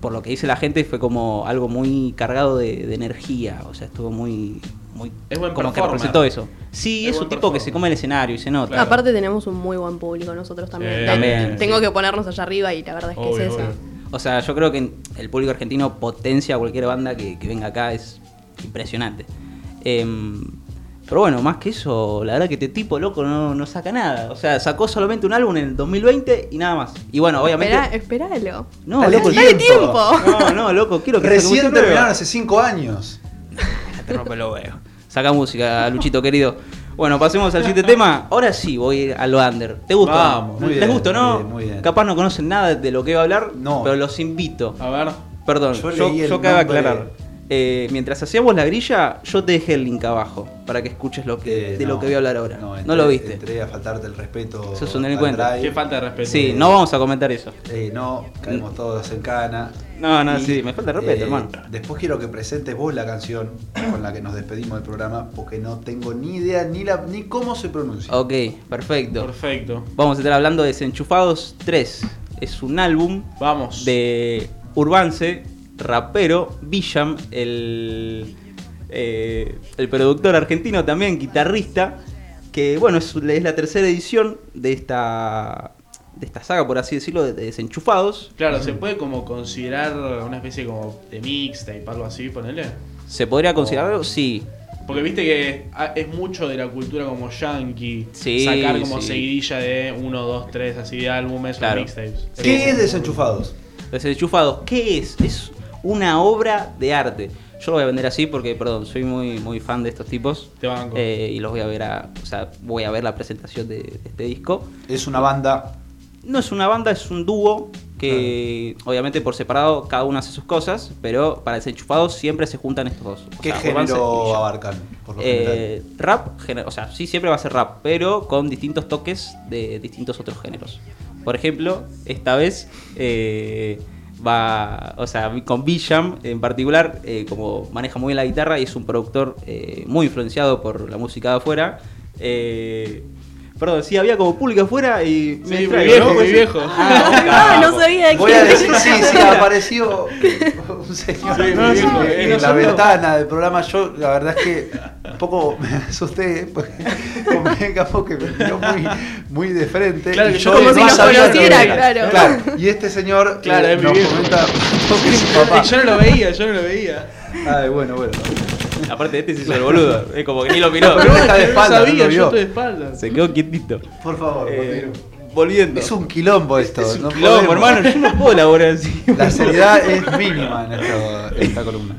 por lo que dice la gente fue como algo muy cargado de, de energía. O sea, estuvo muy. muy Es buen como que representó eso. Sí, Es es un tipo que se come el escenario y se nota. Claro. Aparte tenemos un muy buen público nosotros también. Sí. También, Tengo sí. que ponernos allá arriba y la verdad es que Obvio, es obvio. O sea, yo creo que el público argentino potencia a cualquier banda que, que venga acá, es impresionante. Em, pero bueno, más que eso, la verdad que este tipo loco no, no saca nada. O sea, sacó solamente un álbum en el 2020 y nada más. Y bueno, obviamente. Espera, espéralo. No, Dale loco, Dale tiempo. tiempo. No, no, loco, quiero que Recién terminaron hace 5 años. Te rompe los huevos. Saca música, Luchito querido. Bueno, pasemos al siguiente tema. Ahora sí voy a lo under. ¿Te gusta? Vamos, muy ¿Les bien, gusta, muy no? bien, muy bien. Capaz no conocen nada de lo que va a hablar, No. pero los invito. A ver. Perdón, Yo yo, yo cabe aclarar. Eh, mientras hacíamos la grilla, yo te dejé el link abajo para que escuches lo que, Eh, de lo que voy a hablar ahora. No, lo viste. Entré a faltarte el respeto. Sos un delincuente. Qué falta de respeto. Sí, no vamos a comentar eso. Eh, no, caemos todos en cana. No, no, Y, sí, me falta de respeto, eh, hermano. Después quiero que presentes vos la canción con la que nos despedimos del programa, porque no tengo ni idea ni la ni cómo se pronuncia. Ok, perfecto. Perfecto. Vamos a estar hablando de Desenchufados 3. Es un álbum Vamos. de Urbance, rapero, Villam, el, eh, el productor argentino también, guitarrista, que bueno, es, es la tercera edición de esta, de esta saga, por así decirlo, de, de Desenchufados. Claro, ¿se puede como considerar una especie como de mixtape, algo así, ponele? ¿Se podría considerarlo? Sí. Porque viste que es mucho de la cultura como yankee. Sí, sacar como sí. seguidilla de 1, 2, 3 así de álbumes Claro. o mixtapes. ¿Qué es Desenchufados? Desenchufados, ¿qué es? Es una obra de arte. Yo lo voy a vender así porque, perdón, soy muy, muy fan de estos tipos. Te banco. Eh, y los voy a ver a. O sea, voy a ver la presentación de, de este disco. Es una banda. No es una banda, es un dúo que obviamente por separado cada uno hace sus cosas, pero para desenchufados siempre se juntan estos dos. O ¿Qué sea, género abarcan? Por lo Eh, rap, o sea, sí siempre va a ser rap, pero con distintos toques de distintos otros géneros. Por ejemplo, esta vez eh, va, o sea, con Bisham en particular, eh, como maneja muy bien la guitarra y es un productor eh, muy influenciado por la música de afuera. eh, Perdón, sí, había como público afuera y me Sí, mi viejo, ¿no? mi viejo. Ah, no sabía de Voy a decir, sí, sí, apareció un señor Sí, en, mi viejo, en la ventana del programa. Yo, la verdad es que un poco me asusté, porque convengamos que me miró muy, muy de frente. Claro y yo Como no si nos conociera, claro. Y este señor Claro, eh, es mi viejo. comenta yo no lo veía, yo no lo veía. Ay, bueno, bueno. Aparte, este se hizo el boludo. Es como que ni lo miró. Pero está de espalda, no sabía, yo estoy de. Se quedó quietito. Por favor, Eh, volviendo. Es un quilombo esto. Es un no quilombo, podemos. hermano. Yo no puedo elaborar así. La seriedad es mínima en esta, en esta columna.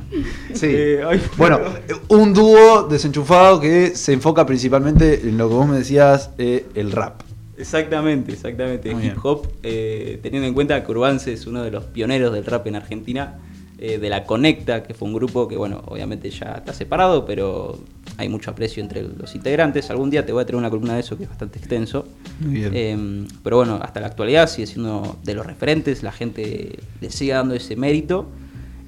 Sí. Eh, ay, Bueno, un dúo desenchufado que se enfoca principalmente en lo que vos me decías, eh, el rap. Exactamente, exactamente. Muy Hip hop, eh, teniendo en cuenta que Urbance es uno de los pioneros del rap en Argentina, eh, de la Conecta, que fue un grupo que, bueno, obviamente ya está separado, pero hay mucho aprecio entre los integrantes. Algún día te voy a traer una columna de eso que es bastante extenso. Muy bien. Eh, pero bueno, hasta la actualidad sigue siendo de los referentes, la gente le sigue dando ese mérito.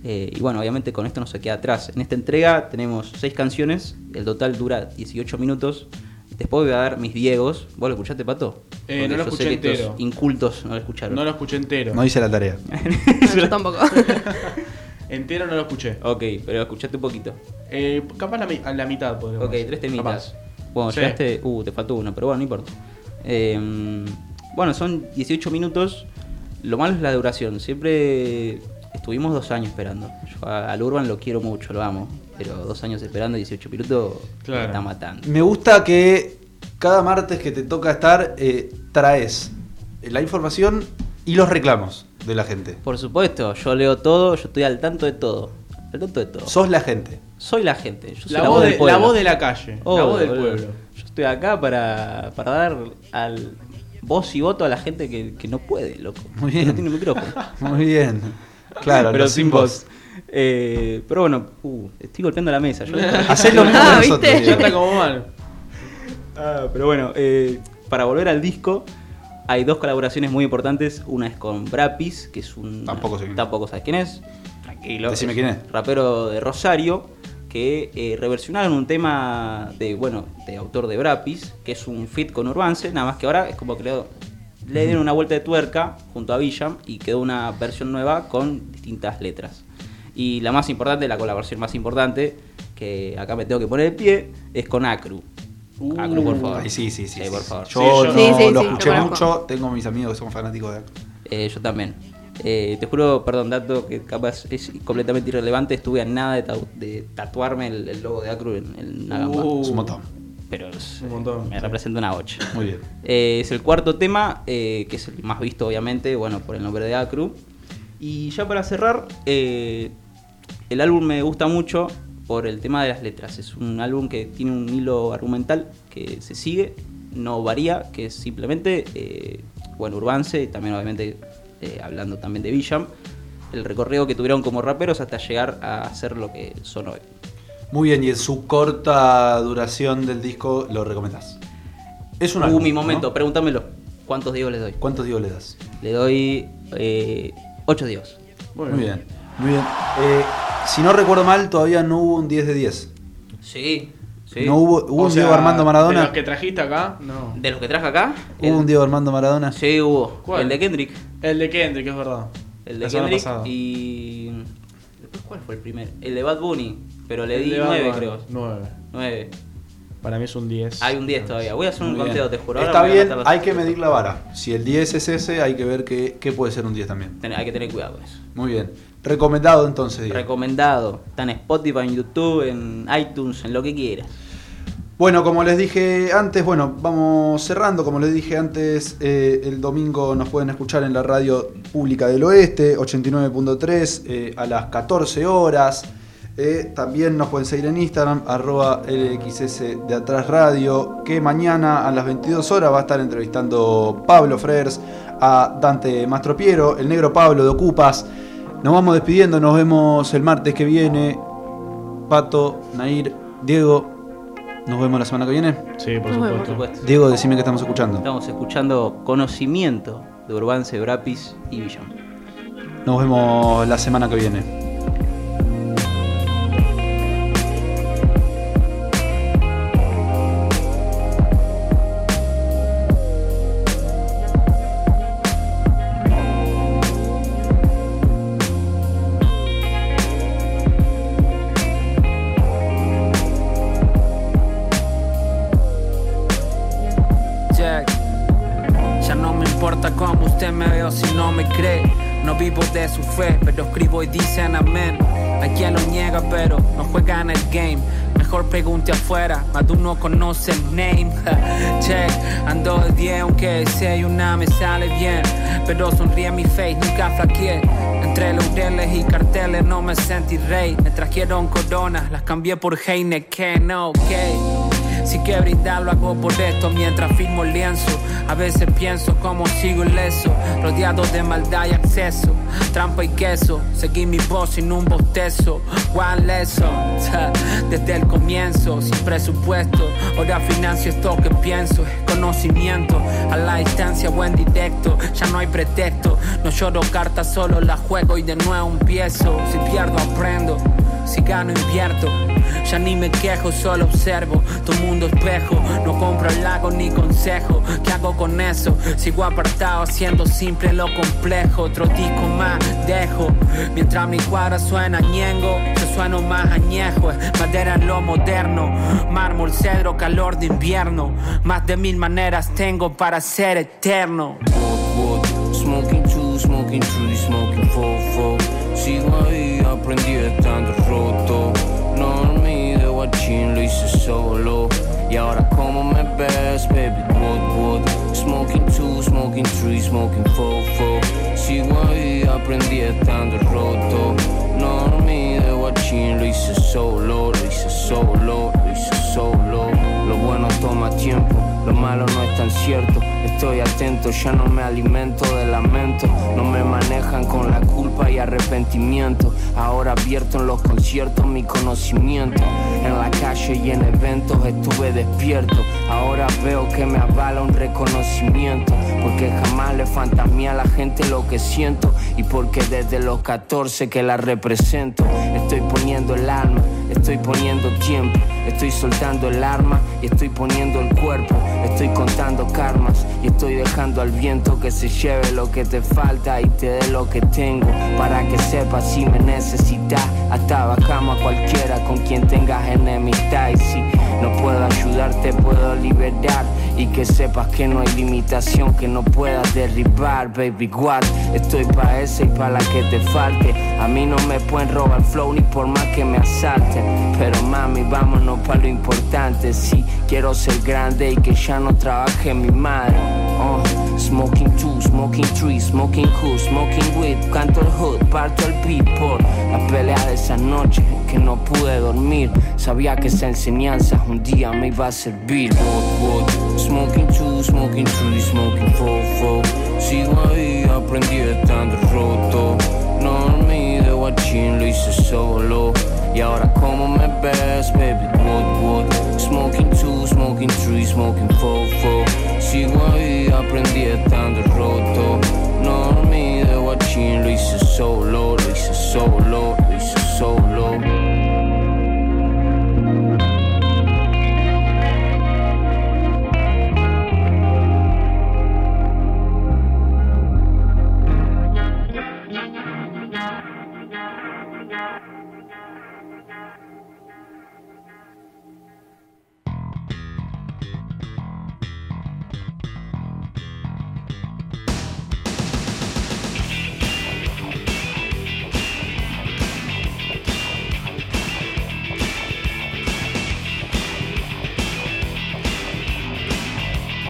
Eh, y bueno, obviamente con esto no se queda atrás. En esta entrega tenemos seis canciones, el total dura 18 minutos. Después voy a dar mis Diegos. ¿Vos lo escuchaste, Pato? Eh, Porque no lo yo sé escuché que estos entero. incultos no lo escucharon. No lo escuché entero. No hice la tarea. Yo tampoco. Entero no lo escuché. Ok, pero escuchaste un poquito. Eh, capaz la, mi- a la mitad podríamos Ok, decir. tres temitas. Capaz. Bueno, Sí. llegaste. Uh, te faltó uno, pero bueno, no importa. Eh, bueno, son 18 minutos. Lo malo es la duración. Siempre estuvimos dos años esperando. Yo a- al Urban lo quiero mucho, lo amo. Pero dos años esperando 18 minutos Claro. me está matando. Me gusta que cada martes que te toca estar, eh, traes la información y los reclamos de la gente. Por supuesto, yo leo todo, yo estoy al tanto de todo. Al tanto de todo. Sos la gente. Soy la gente. Yo soy La, voz de, la voz de la calle. la voz del pueblo. Yo estoy acá para, para dar al voz y voto a la gente que, que no puede, loco. Muy Que bien. No tiene micrófono. Muy bien. Claro, pero sin sin voz. Eh, pero bueno, uh, estoy golpeando la mesa. Yo Hacés lo mismo Ah, nosotros. ¿viste? Ya Diego. está como mal. Ah, pero bueno, eh, para volver al disco, hay dos colaboraciones muy importantes. Una es con Brapis, que es un. Tampoco sé quién es. Tampoco sabes quién es. Tranquilo. Decime es quién es. Rapero de Rosario, que eh, reversionaron un tema de, bueno, de autor de Brapis, que es un fit con Urbance, nada más que ahora es como que le, le dieron una vuelta de tuerca junto a Villam y quedó una versión nueva con distintas letras. Y la más importante, la colaboración más importante, que acá me tengo que poner el pie, es con Acru. Acru, por favor. Ay, sí, sí, sí. Eh, sí, por favor. Yo, Sí, yo- no Sí, sí, lo sí, escuché lo mucho. Tengo mis amigos que son fanáticos de Eh, yo también. Eh, te juro, perdón, dato que capaz es completamente irrelevante. Estuve a nada de, tatu- de tatuarme el, el logo de Acru en, en una gamba. Uh, Es un montón. Pero es- un montón. me representa una bocha. Muy bien. Eh, es el cuarto tema, eh, que es el más visto, obviamente, bueno, por el nombre de Acru. Y ya para cerrar, eh, el álbum me gusta mucho por el tema de las letras. Es un álbum que tiene un hilo argumental que se sigue, no varía, que es simplemente, eh, bueno, Urbance, y también obviamente eh, hablando también de Villam, el recorrido que tuvieron como raperos hasta llegar a ser lo que son hoy. Muy bien, y en su corta duración del disco lo recomendás. Es un Uh, álbum, mi ¿no? momento, pregúntamelo. ¿Cuántos diegos les doy? ¿Cuántos días le das? Le doy 8 diegos. Muy bien, muy bien. Eh, si no recuerdo mal, todavía no hubo un 10 de 10. Sí, sí. No hubo, hubo un sea, Diego Armando De Maradona. los que trajiste acá, no. De los que traje acá, Hubo el- un Diego Armando Maradona. sí hubo. ¿Cuál? El de Kendrick. El de Kendrick, es verdad. El de La Kendrick y. Después, ¿cuál fue el primero? El de Bad Bunny. Pero le El di de Bad 9, Bunny, creo. nueve. 9. Para mí es un 10. Hay un 10 todavía. Voy a hacer un Muy bien. conteo, te juro. Está bien, hay que medir la vara. Si el 10 es ese, hay que ver qué, qué puede ser un 10 también. Ten- Hay que tener cuidado con eso. Muy bien. Recomendado entonces, Diego. Recomendado. Está en Spotify, en YouTube, en iTunes, en lo que quieras. Bueno, como les dije antes, bueno, vamos cerrando. Como les dije antes, eh, el domingo nos pueden escuchar en la radio pública del oeste, 89.3, eh, a las 14 horas. Eh, también nos pueden seguir en Instagram, arroba LXS de Atrás Radio, que mañana a las 22 horas va a estar entrevistando Pablo Frers, a Dante Mastropiero, el negro Pablo de Ocupas. Nos vamos despidiendo, nos vemos el martes que viene. Pato, Nair, Diego, nos vemos la semana que viene. Sí, por supuesto. Por supuesto. Diego, decime que estamos escuchando. Estamos escuchando Conocimiento de Urbance, Brapis y Villon. Nos vemos la semana que viene. Pregunte afuera, más de uno conoce el name. Check, ando de 10, aunque si una me sale bien. Pero sonríe mi face, nunca flaqueé. Entre laureles y carteles no me sentí rey. Me trajeron coronas, las cambié por Heineken, ok. Si que brindar lo hago por esto mientras firmo el lienzo. A veces pienso cómo sigo ileso, rodeado de maldad y acceso. Trampa y queso, seguí mi voz sin un bostezo. One lesson, desde el comienzo, sin presupuesto. Ahora financio esto que pienso, conocimiento. A la distancia o en directo, ya no hay pretexto. No lloro cartas, solo la juego y de nuevo empiezo. Si pierdo, aprendo. Si gano invierto, ya ni me quejo, solo observo tu mundo espejo. No compro lago ni consejo. ¿Qué hago con eso? Sigo apartado, haciendo simple lo complejo. Otro disco más dejo. Mientras mi cuadra suena ñengo, yo sueno más añejo. Madera en lo moderno, mármol, cedro, calor de invierno. Más de mil maneras tengo para ser eterno. Smoking two, smoking three, smoking four, four. Sigo ahí, aprendí estando roto. No dormí de guachín, lo hice solo. Y ahora como me ves, baby, what, what? Smoking two, smoking three, smoking four, four. Sigo ahí, aprendí estando roto. No dormí de guachín, lo hice solo, lo hice solo, lo hice solo. Lo bueno toma tiempo, lo malo no es tan cierto. Estoy atento, ya no me alimento de lamento. No me manejan con la culpa y arrepentimiento. Ahora abierto en los conciertos mi conocimiento. En la calle y en eventos estuve despierto. Ahora veo que me avala un reconocimiento. Porque jamás le fantasmé a la gente lo que siento. Y porque desde los 14 que la represento. Estoy poniendo el alma, estoy poniendo tiempo. Estoy soltando el arma y estoy poniendo el cuerpo. Estoy contando karmas y estoy dejando al viento que se lleve lo que te falta y te dé lo que tengo. Para que sepas si me necesitas. Hasta bajamos a cualquiera con quien tengas enemistad. Y si no puedo ayudarte, puedo liberar. Y que sepas que no hay limitación que no puedas derribar, baby. What? Estoy pa' esa y pa' la que te falte. A mí no me pueden robar flow ni por más que me asalten. Pero mami, vámonos pa' lo importante. Sí, quiero ser grande y que ya no trabaje mi madre. Oh, smoking two, smoking three, smoking cool, smoking weed. Canto el hood, parto el beat por la pelea de esa noche que no pude dormir. Sabía que esa enseñanza un día me iba a servir. What, what? Smoking two, smoking three, smoking four. Sigo ahí, aprendí estando roto. No dormí de guachín, lo hice solo. Y ahora como me ves, baby, what, what? Smoking two, smoking three, smoking four. Sigo ahí, aprendí estando roto. No dormí 我情，泪是 so solo, so solo, so low。